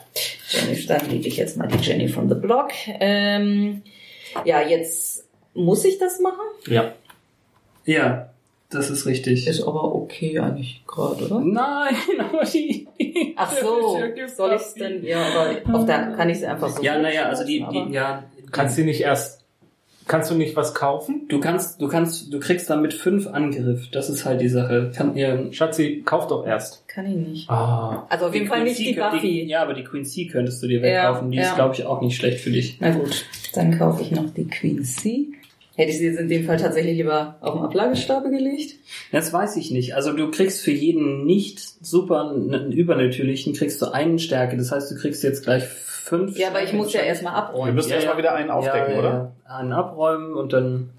Speaker 4: Jenny, dann lege ich jetzt mal die Jenny from the Block. Ähm, ja, jetzt Muss ich das machen?
Speaker 1: Ja.
Speaker 3: Ja, das ist richtig.
Speaker 4: Ist aber okay eigentlich gerade, oder?
Speaker 3: Nein, aber die. die
Speaker 4: Ach so, soll ich es denn? Ja, aber auf der kann ich es einfach so.
Speaker 3: Ja, naja, also die, die ja.
Speaker 1: Kannst du nicht erst, kannst du nicht was kaufen?
Speaker 3: Du kannst, du kannst, du kriegst damit fünf Angriff. Das ist halt die Sache. Kann ihr.
Speaker 1: Schatzi, kauf doch erst.
Speaker 4: Kann ich nicht.
Speaker 1: Ah.
Speaker 4: Also auf jeden Fall nicht die Buffy.
Speaker 3: ja, aber die Queen C könntest du dir
Speaker 4: Ja,
Speaker 3: wegkaufen. Die
Speaker 4: ja.
Speaker 3: ist, glaube ich, auch nicht schlecht für dich.
Speaker 4: Na gut, dann kaufe ich noch die Queen C. Hätte ich sie jetzt in dem Fall tatsächlich lieber auf den Ablagestapel gelegt?
Speaker 3: Das weiß ich nicht. Also du kriegst für jeden nicht super übernatürlichen kriegst du einen Stärke. Das heißt, du kriegst jetzt gleich fünf.
Speaker 4: Ja, aber ich muss ja erstmal abräumen.
Speaker 5: müssen
Speaker 3: Ja,
Speaker 5: erstmal
Speaker 3: ja.
Speaker 5: wieder einen aufdecken,
Speaker 3: ja,
Speaker 5: oder?
Speaker 3: Ja. Einen abräumen und dann,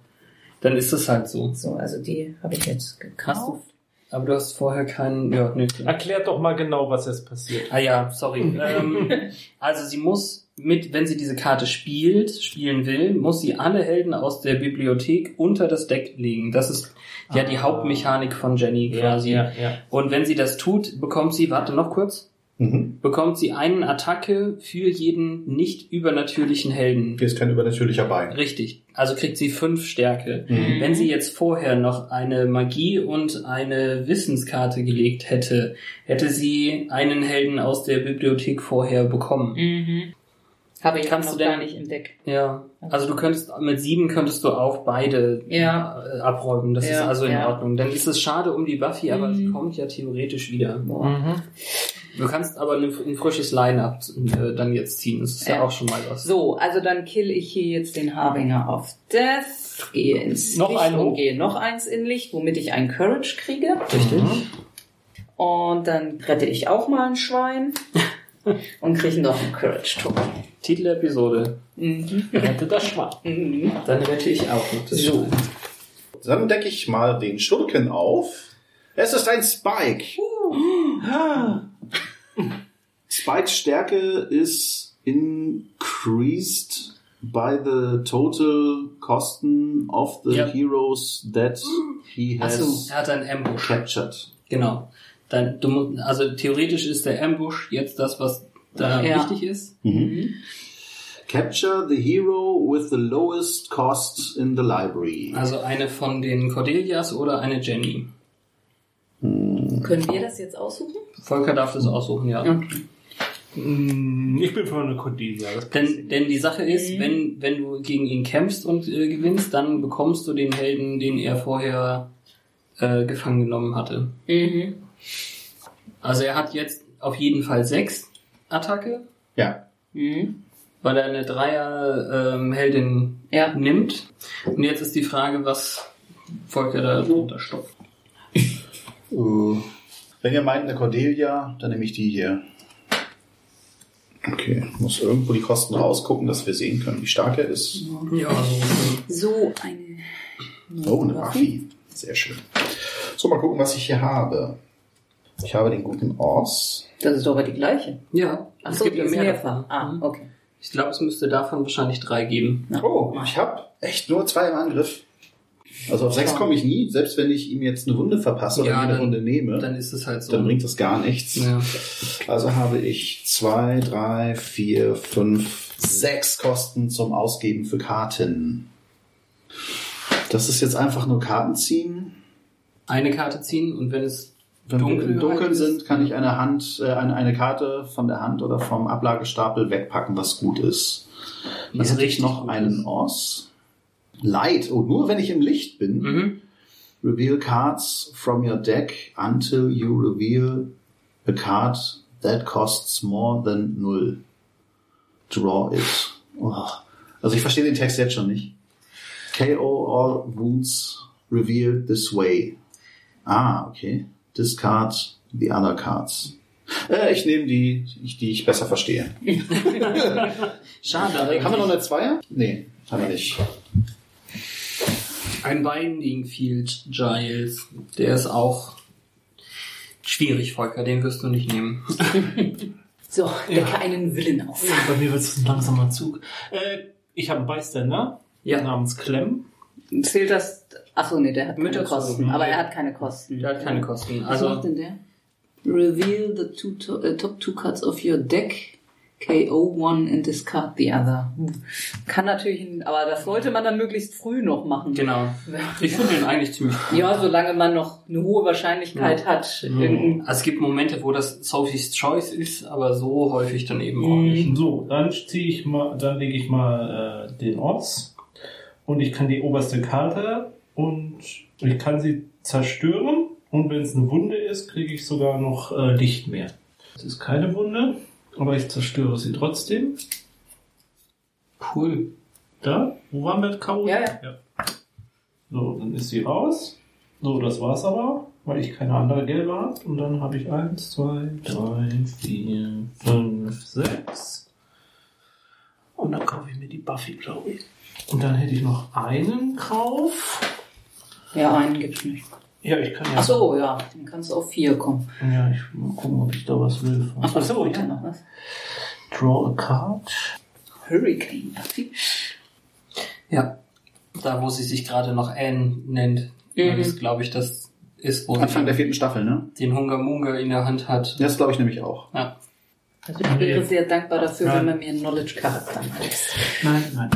Speaker 3: dann ist es halt so.
Speaker 4: So, also die habe ich jetzt
Speaker 3: Hast du,
Speaker 4: gekauft.
Speaker 3: aber du hast vorher keinen, ja, nee.
Speaker 1: Erklärt doch mal genau, was jetzt passiert.
Speaker 3: Ah ja, sorry. ähm, also sie muss mit, wenn sie diese Karte spielt, spielen will, muss sie alle Helden aus der Bibliothek unter das Deck legen. Das ist ja die
Speaker 1: Ah.
Speaker 3: Hauptmechanik von Jenny quasi.
Speaker 1: ja.
Speaker 3: Und wenn sie das tut, bekommt sie, warte noch kurz,
Speaker 5: Mhm.
Speaker 3: bekommt sie einen Attacke für jeden nicht übernatürlichen Helden.
Speaker 5: Hier ist kein übernatürlicher bei.
Speaker 3: Richtig. Also kriegt sie fünf Stärke.
Speaker 5: Mhm.
Speaker 3: Wenn sie jetzt vorher noch eine Magie und eine Wissenskarte gelegt hätte, hätte sie einen Helden aus der Bibliothek vorher bekommen.
Speaker 4: Mhm. Habe ich
Speaker 3: Kannst
Speaker 4: noch
Speaker 3: du denn-
Speaker 4: gar nicht im Deck.
Speaker 3: Ja. Also du könntest mit sieben könntest du auch beide
Speaker 4: Ja.
Speaker 3: äh, abräumen. Das
Speaker 4: Ja,
Speaker 3: ist also in
Speaker 4: ja.
Speaker 3: Ordnung. Dann ist es schade um die Buffy, aber
Speaker 4: Mhm.
Speaker 3: sie kommt ja theoretisch wieder.
Speaker 1: Mhm.
Speaker 3: Du kannst aber ein, ein frisches Line-Up äh, dann jetzt ziehen. Das ist ja.
Speaker 4: Ja.
Speaker 3: auch schon mal was.
Speaker 4: So, also dann kill ich hier jetzt den Harbinger auf Death, gehe ins
Speaker 1: Noch
Speaker 4: Licht
Speaker 1: einen
Speaker 4: und gehe noch eins in Licht, womit ich einen Courage kriege.
Speaker 3: Richtig.
Speaker 4: Und dann rette ich auch mal ein Schwein und kriege noch einen Courage-Token.
Speaker 3: Titel der Episode.
Speaker 4: Mhm.
Speaker 1: Rette das Schwein.
Speaker 4: Mhm.
Speaker 3: Dann rette ich auch noch das
Speaker 4: So.
Speaker 3: Schwein.
Speaker 5: Dann decke ich mal den Schurken auf. Es ist ein Spike. Spikes Stärke ist increased by the total Kosten of the
Speaker 3: Ja.
Speaker 5: heroes that he has
Speaker 3: so, er hat einen Ambush.
Speaker 5: captured.
Speaker 3: Genau. Dann, du, also theoretisch ist der Ambush jetzt das, was da
Speaker 4: Ja.
Speaker 3: wichtig ist.
Speaker 5: Mhm. Capture the hero with the lowest cost in the library.
Speaker 3: Also eine von den Cordelias oder eine Jenny.
Speaker 4: Können wir das jetzt aussuchen?
Speaker 3: Volker darf das aussuchen, ja.
Speaker 1: Mm, Ich bin für eine Cordelia.
Speaker 3: Denn, denn die Sache ist,
Speaker 4: Mhm.
Speaker 3: wenn, wenn du gegen ihn kämpfst und äh, gewinnst, dann bekommst du den Helden, den er vorher äh, gefangen genommen hatte.
Speaker 4: Mhm.
Speaker 3: Also er hat jetzt auf jeden Fall sechs Attacke,
Speaker 5: Ja.
Speaker 4: Mhm.
Speaker 3: weil er eine Dreier-Heldin
Speaker 4: Ja.
Speaker 3: nimmt. Und jetzt ist die Frage, was Volker da drunter stopft.
Speaker 5: Uh, Wenn ihr meint eine Cordelia, dann nehme ich die hier. Okay, muss irgendwo die Kosten rausgucken, dass wir sehen können, wie stark er ist.
Speaker 3: Ja, so.
Speaker 4: Eine.
Speaker 5: Oh, eine Buffy. Sehr schön. So, mal gucken, was ich hier habe. Ich habe den guten Ors.
Speaker 4: Das ist doch aber die gleiche.
Speaker 3: Ja,
Speaker 4: Ach
Speaker 3: es
Speaker 4: so,
Speaker 3: gibt
Speaker 4: die
Speaker 3: ja
Speaker 4: ist
Speaker 3: mehr
Speaker 4: mehrfach.
Speaker 3: davon.
Speaker 4: Ah,
Speaker 3: Mhm.
Speaker 4: okay.
Speaker 3: Ich glaube, es müsste davon wahrscheinlich drei geben.
Speaker 5: Oh, ich habe echt nur zwei im Angriff. Also auf sechs komme ich nie, selbst wenn ich ihm jetzt eine Wunde verpasse oder
Speaker 3: Ja,
Speaker 5: eine
Speaker 3: dann-
Speaker 5: Runde nehme,
Speaker 3: Dann ist es halt so.
Speaker 5: dann bringt das gar nichts.
Speaker 3: ja.
Speaker 5: Also habe ich zwei, drei, vier, fünf, sechs Kosten zum Ausgeben für Karten. Das ist jetzt einfach nur Karten ziehen.
Speaker 3: eine Karte ziehen und wenn es
Speaker 5: Wenn
Speaker 3: Dunkel
Speaker 5: wir im Dunkeln
Speaker 3: ist.
Speaker 5: sind, kann ich eine Hand, äh, eine, eine Karte von der Hand oder vom Ablagestapel wegpacken, was gut ist. Dann
Speaker 3: Was
Speaker 5: hätte ich noch einen
Speaker 3: ist.
Speaker 5: Os. Light. Oh, nur wenn ich im Licht bin.
Speaker 3: Mhm.
Speaker 5: Reveal cards from your deck until you reveal a card that costs more than null. Draw it. Oh. Also ich verstehe den Text jetzt schon nicht. KO all wounds revealed this way. Ah, okay. Discard the other cards. Äh, ich nehme die, die ich besser verstehe.
Speaker 3: Schade,
Speaker 5: Haben wir noch eine Zweier? Nee, haben wir nicht.
Speaker 3: ein Binding Field Giles, der ist auch schwierig, Volker, den wirst du nicht nehmen.
Speaker 4: So, decke einen Willen auf.
Speaker 1: Bei mir wird es ein langsamer Zug. Äh, ich habe einen Beiständer
Speaker 3: Ja.
Speaker 1: namens Clem.
Speaker 4: Zählt das? Achso, nee, der hat
Speaker 3: Mit
Speaker 4: keine. Kosten. Aber er hat keine Kosten.
Speaker 3: Der hat keine Kosten.
Speaker 4: Was macht
Speaker 3: Also
Speaker 4: denn der? Reveal the two to, äh, top two cards of your deck. KO one and discard the other. Kann natürlich, aber das sollte man dann möglichst früh noch machen.
Speaker 3: Genau. Ich finde den eigentlich ziemlich cool.
Speaker 4: Ja, solange man noch eine hohe Wahrscheinlichkeit hat. Irgendein-
Speaker 3: Also es gibt Momente, wo das Sophie's Choice ist, aber so häufig dann eben auch nicht.
Speaker 1: So, dann ziehe ich mal, dann lege ich mal äh, den Oz und ich kann die oberste Karte und ich kann sie zerstören und wenn es eine Wunde ist, kriege ich sogar noch äh, Licht mehr. Es ist keine Wunde, aber ich zerstöre sie trotzdem.
Speaker 3: Cool.
Speaker 1: Da, wo waren wir? K.O.?
Speaker 4: Ja, ja.
Speaker 1: So, dann ist sie raus. So, das war's aber, weil ich keine andere gelbe habe. Und dann habe ich eins, zwei, drei, vier, fünf, sechs. Und dann kaufe ich mir die Buffy, glaube ich. Und dann hätte ich noch einen Kauf.
Speaker 4: Ja, einen gibt's nicht.
Speaker 1: Ja, ich kann ja.
Speaker 4: Ach so, ja, dann kannst du auf vier kommen.
Speaker 1: Ja, ich mal gucken, ob ich da was will.
Speaker 4: Ach so,
Speaker 1: so,
Speaker 4: ja. noch was.
Speaker 1: Draw a card.
Speaker 4: Hurricane Buffy.
Speaker 3: Ja. Da, wo sie sich gerade noch Anne nennt.
Speaker 4: Mhm.
Speaker 3: das, glaube ich, das ist, wo
Speaker 5: Anfang
Speaker 3: sie
Speaker 5: der vierten Staffel, ne?
Speaker 3: den Hunga Munga in der Hand hat.
Speaker 5: Das glaube ich nämlich auch.
Speaker 3: Ja.
Speaker 4: Also ich wäre sehr dankbar dafür,
Speaker 1: Ja.
Speaker 4: wenn man mir einen Knowledge-Charakter macht.
Speaker 1: Nein, nein.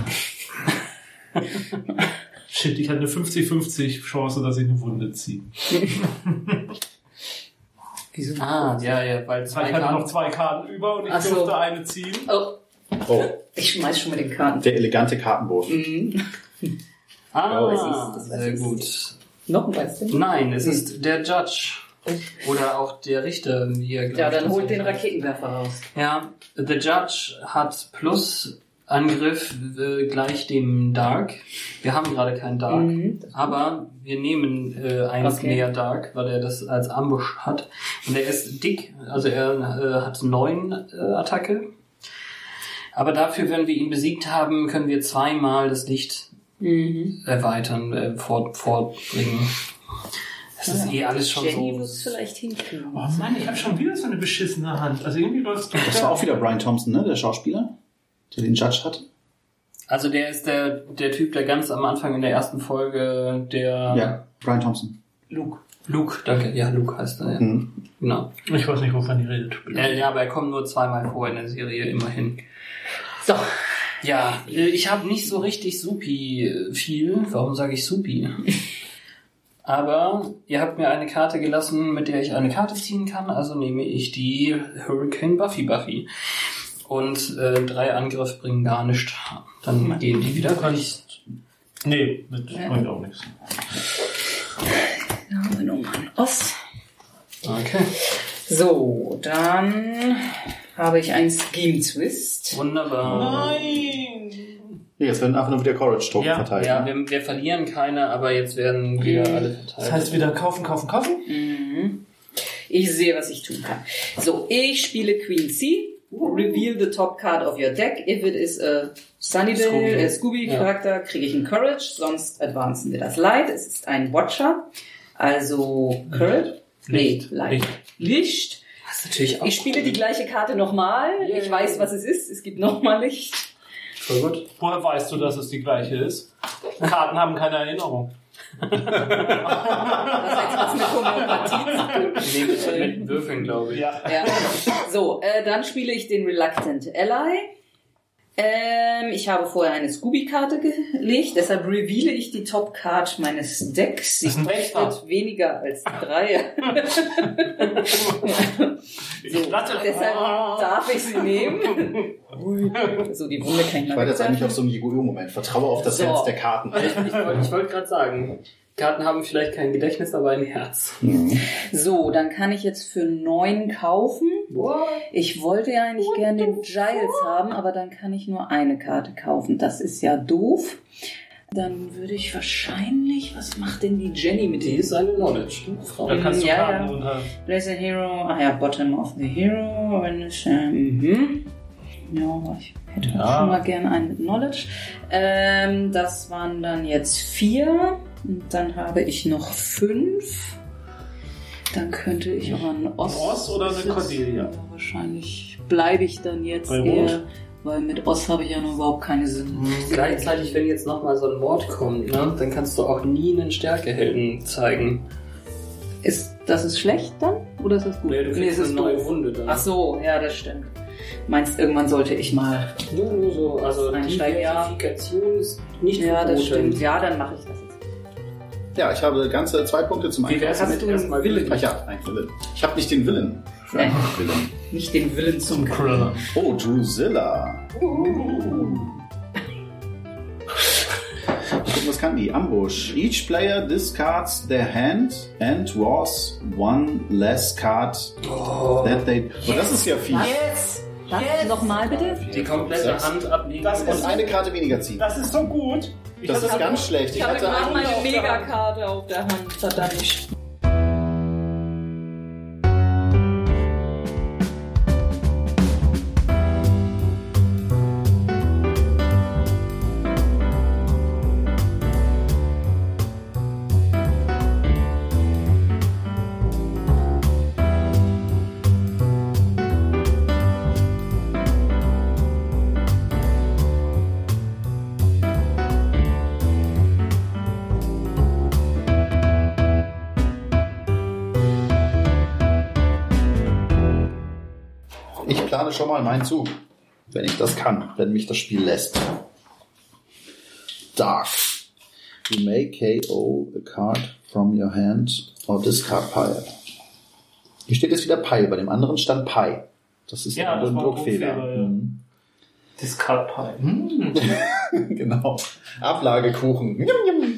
Speaker 1: Shit, ich hatte eine 50-50 Chance, dass ich eine Wunde ziehe.
Speaker 4: Wieso?
Speaker 3: Ah, ja, ja, weil
Speaker 1: Ich
Speaker 3: zwei
Speaker 1: hatte noch
Speaker 3: Karten.
Speaker 1: zwei Karten über und ich
Speaker 4: Ach so.
Speaker 1: durfte eine ziehen.
Speaker 4: Oh,
Speaker 5: Oh,
Speaker 4: ich schmeiß schon mit den Karten.
Speaker 5: der elegante Kartenwurf.
Speaker 4: Mhm.
Speaker 3: Ah,
Speaker 5: Oh,
Speaker 4: es ist- das
Speaker 3: sehr
Speaker 4: ich.
Speaker 3: gut.
Speaker 4: Noch ein Weißchen?
Speaker 3: Nein, es ist der Judge. Oder auch der Richter, wie er
Speaker 4: Ja,
Speaker 3: ich,
Speaker 4: dann
Speaker 3: das
Speaker 4: holt den. Raketenwerfer raus.
Speaker 3: Ja, The Judge hat plus Angriff äh, gleich dem Dark. Wir haben gerade keinen Dark,
Speaker 4: Mhm.
Speaker 3: aber wir nehmen äh, eins
Speaker 4: Okay.
Speaker 3: mehr Dark, weil er das als Ambush hat. Und er ist dick, also er äh, hat neun äh, Attacke. Aber dafür, wenn wir ihn besiegt haben, können wir zweimal das Licht
Speaker 4: Mhm.
Speaker 3: erweitern, äh, fort, fortbringen. Das ist eh alles schon
Speaker 4: Jenny
Speaker 3: so.
Speaker 4: wird es vielleicht hinkriegen.
Speaker 1: Oh Mann, ich habe schon wieder so eine beschissene Hand. Also irgendwie läuft's.
Speaker 5: Das war auch wieder Brian Thompson, ne? Der Schauspieler, der den Judge hat.
Speaker 3: Also der ist der, der Typ, der ganz am Anfang in der ersten Folge der
Speaker 5: Ja, Brian Thompson.
Speaker 3: Luke. Luke, danke. Ja, Luke heißt er, ja.
Speaker 5: Mhm.
Speaker 3: Genau.
Speaker 1: Ich weiß nicht, wovon die redet.
Speaker 3: Ja, ja, aber er kommt nur zweimal vor in der Serie, immerhin.
Speaker 4: So,
Speaker 3: Ja, äh, ich habe nicht so richtig supi äh, viel. Warum sage ich supi? Aber ihr habt mir eine Karte gelassen, mit der ich eine Karte ziehen kann, also nehme ich die Hurricane Buffy Buffy. Und äh, drei Angriff bringen gar nichts. Dann gehen die wieder. Kann ich
Speaker 1: Nee, das bringt auch nichts.
Speaker 4: dann haben wir nochmal einen Oss.
Speaker 3: Okay.
Speaker 4: So, dann habe ich einen Scheme Twist.
Speaker 3: Wunderbar.
Speaker 1: Nein!
Speaker 5: Nee, jetzt werden einfach nur wieder Courage-Token
Speaker 1: Ja,
Speaker 5: verteilt.
Speaker 3: Ja,
Speaker 5: ne?
Speaker 3: wir, wir verlieren keine, aber jetzt werden wieder alle verteilt.
Speaker 1: Das heißt wieder kaufen, kaufen, kaufen?
Speaker 4: Mhm. Ich sehe, was ich tun kann. So, ich spiele Queen C. Reveal the top card of your deck. If it is a Sunnydale,
Speaker 3: Scooby.
Speaker 4: a Scooby-Charakter, kriege ich einen Courage, sonst advancen wir das Light. Es ist ein Watcher, also Courage.
Speaker 1: Licht.
Speaker 4: Nee, Light. Licht.
Speaker 3: das ist natürlich auch
Speaker 4: Ich spiele
Speaker 3: cool.
Speaker 4: die gleiche Karte nochmal. Ich
Speaker 3: Yay.
Speaker 4: weiß, was es ist. Es gibt nochmal Licht.
Speaker 3: Voll gut.
Speaker 1: Woher weißt du, dass es die gleiche ist? Karten haben keine Erinnerung.
Speaker 4: Das jetzt was mit Homöopathie zu tun.
Speaker 3: Mit Würfeln, glaube ich.
Speaker 1: Ja.
Speaker 4: Ja. So, äh, dann spiele ich den Reluctant Ally. Ähm, ich habe vorher eine Scooby-Karte gelegt, deshalb reveale ich die Top-Card meines Decks.
Speaker 1: Wächter.
Speaker 4: kostet weniger als drei.
Speaker 1: Ich dachte,
Speaker 4: deshalb darf ich sie nehmen. so, die Wunde kann ich
Speaker 5: Ich war jetzt eigentlich auf so einen Yu-Gi-Oh-Moment. Vertraue auf das
Speaker 4: So.
Speaker 5: Herz der Karten.
Speaker 3: Ich, ich, wollte- ich wollte gerade sagen, Karten haben vielleicht kein Gedächtnis, aber ein Herz.
Speaker 4: So, dann kann ich jetzt für neun kaufen. Ich wollte ja eigentlich gern den Giles haben, aber dann kann ich nur eine Karte kaufen. Das ist ja doof. Dann würde ich wahrscheinlich, was macht denn die Jenny mit
Speaker 3: Die
Speaker 4: dem?
Speaker 3: ist eine Knowledge, du Frau.
Speaker 1: Da kannst du
Speaker 4: Ja,
Speaker 1: Karten
Speaker 4: ja.
Speaker 1: unter.
Speaker 4: Place a hero, ah ja, bottom of the hero. Wenn ich, äh, mhm. Ja, ich hätte
Speaker 1: Ja.
Speaker 4: auch schon mal gerne einen mit Knowledge. Ähm, das waren dann jetzt vier. Und dann habe ich noch fünf. Dann könnte ich auch einen Ost.
Speaker 1: Ein Ost oder eine. Cordelia?
Speaker 4: Ja, wahrscheinlich bleibe ich dann jetzt
Speaker 1: Bei
Speaker 4: eher,
Speaker 1: Rot?
Speaker 4: weil mit Ost habe ich ja noch überhaupt keine Sinn.
Speaker 3: Gleichzeitig, wenn jetzt nochmal so ein Mord kommt, ne, dann kannst du auch nie einen Stärkehelden zeigen.
Speaker 4: Ist, das ist schlecht dann? Oder ist das gut?
Speaker 3: Nee, du
Speaker 4: es
Speaker 3: kriegst
Speaker 4: ist
Speaker 3: eine neue
Speaker 4: doof.
Speaker 3: Wunde dann.
Speaker 4: Ach so, ja, das stimmt. meinst, irgendwann sollte ich mal.
Speaker 3: Nur, nur so, also
Speaker 4: Einsteigen, ja.
Speaker 3: Ist nicht
Speaker 4: Ja, das stimmt. Ja, dann mache ich das jetzt.
Speaker 5: Ja, ich habe ganze zwei Punkte zum
Speaker 3: Wie wär's
Speaker 5: Einkaufen.
Speaker 3: mit
Speaker 4: du einen Willen?
Speaker 5: Ach ja, ein Willen. Ich habe nicht den Willen. Einen Willen.
Speaker 4: Nicht den Willen zum
Speaker 1: Kriller.
Speaker 5: Oh, Drusilla. Gucken, was kann die? Ambush. Each player discards their hand and draws one less card that they... Oh, das ist ja viel.
Speaker 4: Was? Was? Nochmal bitte?
Speaker 3: Die komplette. Hand ablegen.
Speaker 1: Das
Speaker 5: Und eine Karte weniger ziehen.
Speaker 1: Das ist so gut.
Speaker 5: Das ist ganz schlecht. Ich
Speaker 4: Ich habe
Speaker 5: hatte
Speaker 4: gerade
Speaker 5: eigentlich...
Speaker 4: meine Megakarte auf der Hand. Verdammt.
Speaker 5: Mal meinen Zug. Wenn ich das kann, wenn mich das Spiel lässt. Dark. You may KO a card from your hand or discard pile. Hier steht jetzt wieder Pile, bei dem anderen stand Pi. Das ist
Speaker 1: Ja,
Speaker 5: ein Druckfehler.
Speaker 1: Druckfehler, ja.
Speaker 5: Mhm.
Speaker 1: Discard Pie. Hm.
Speaker 5: genau. Ablagekuchen. Njum.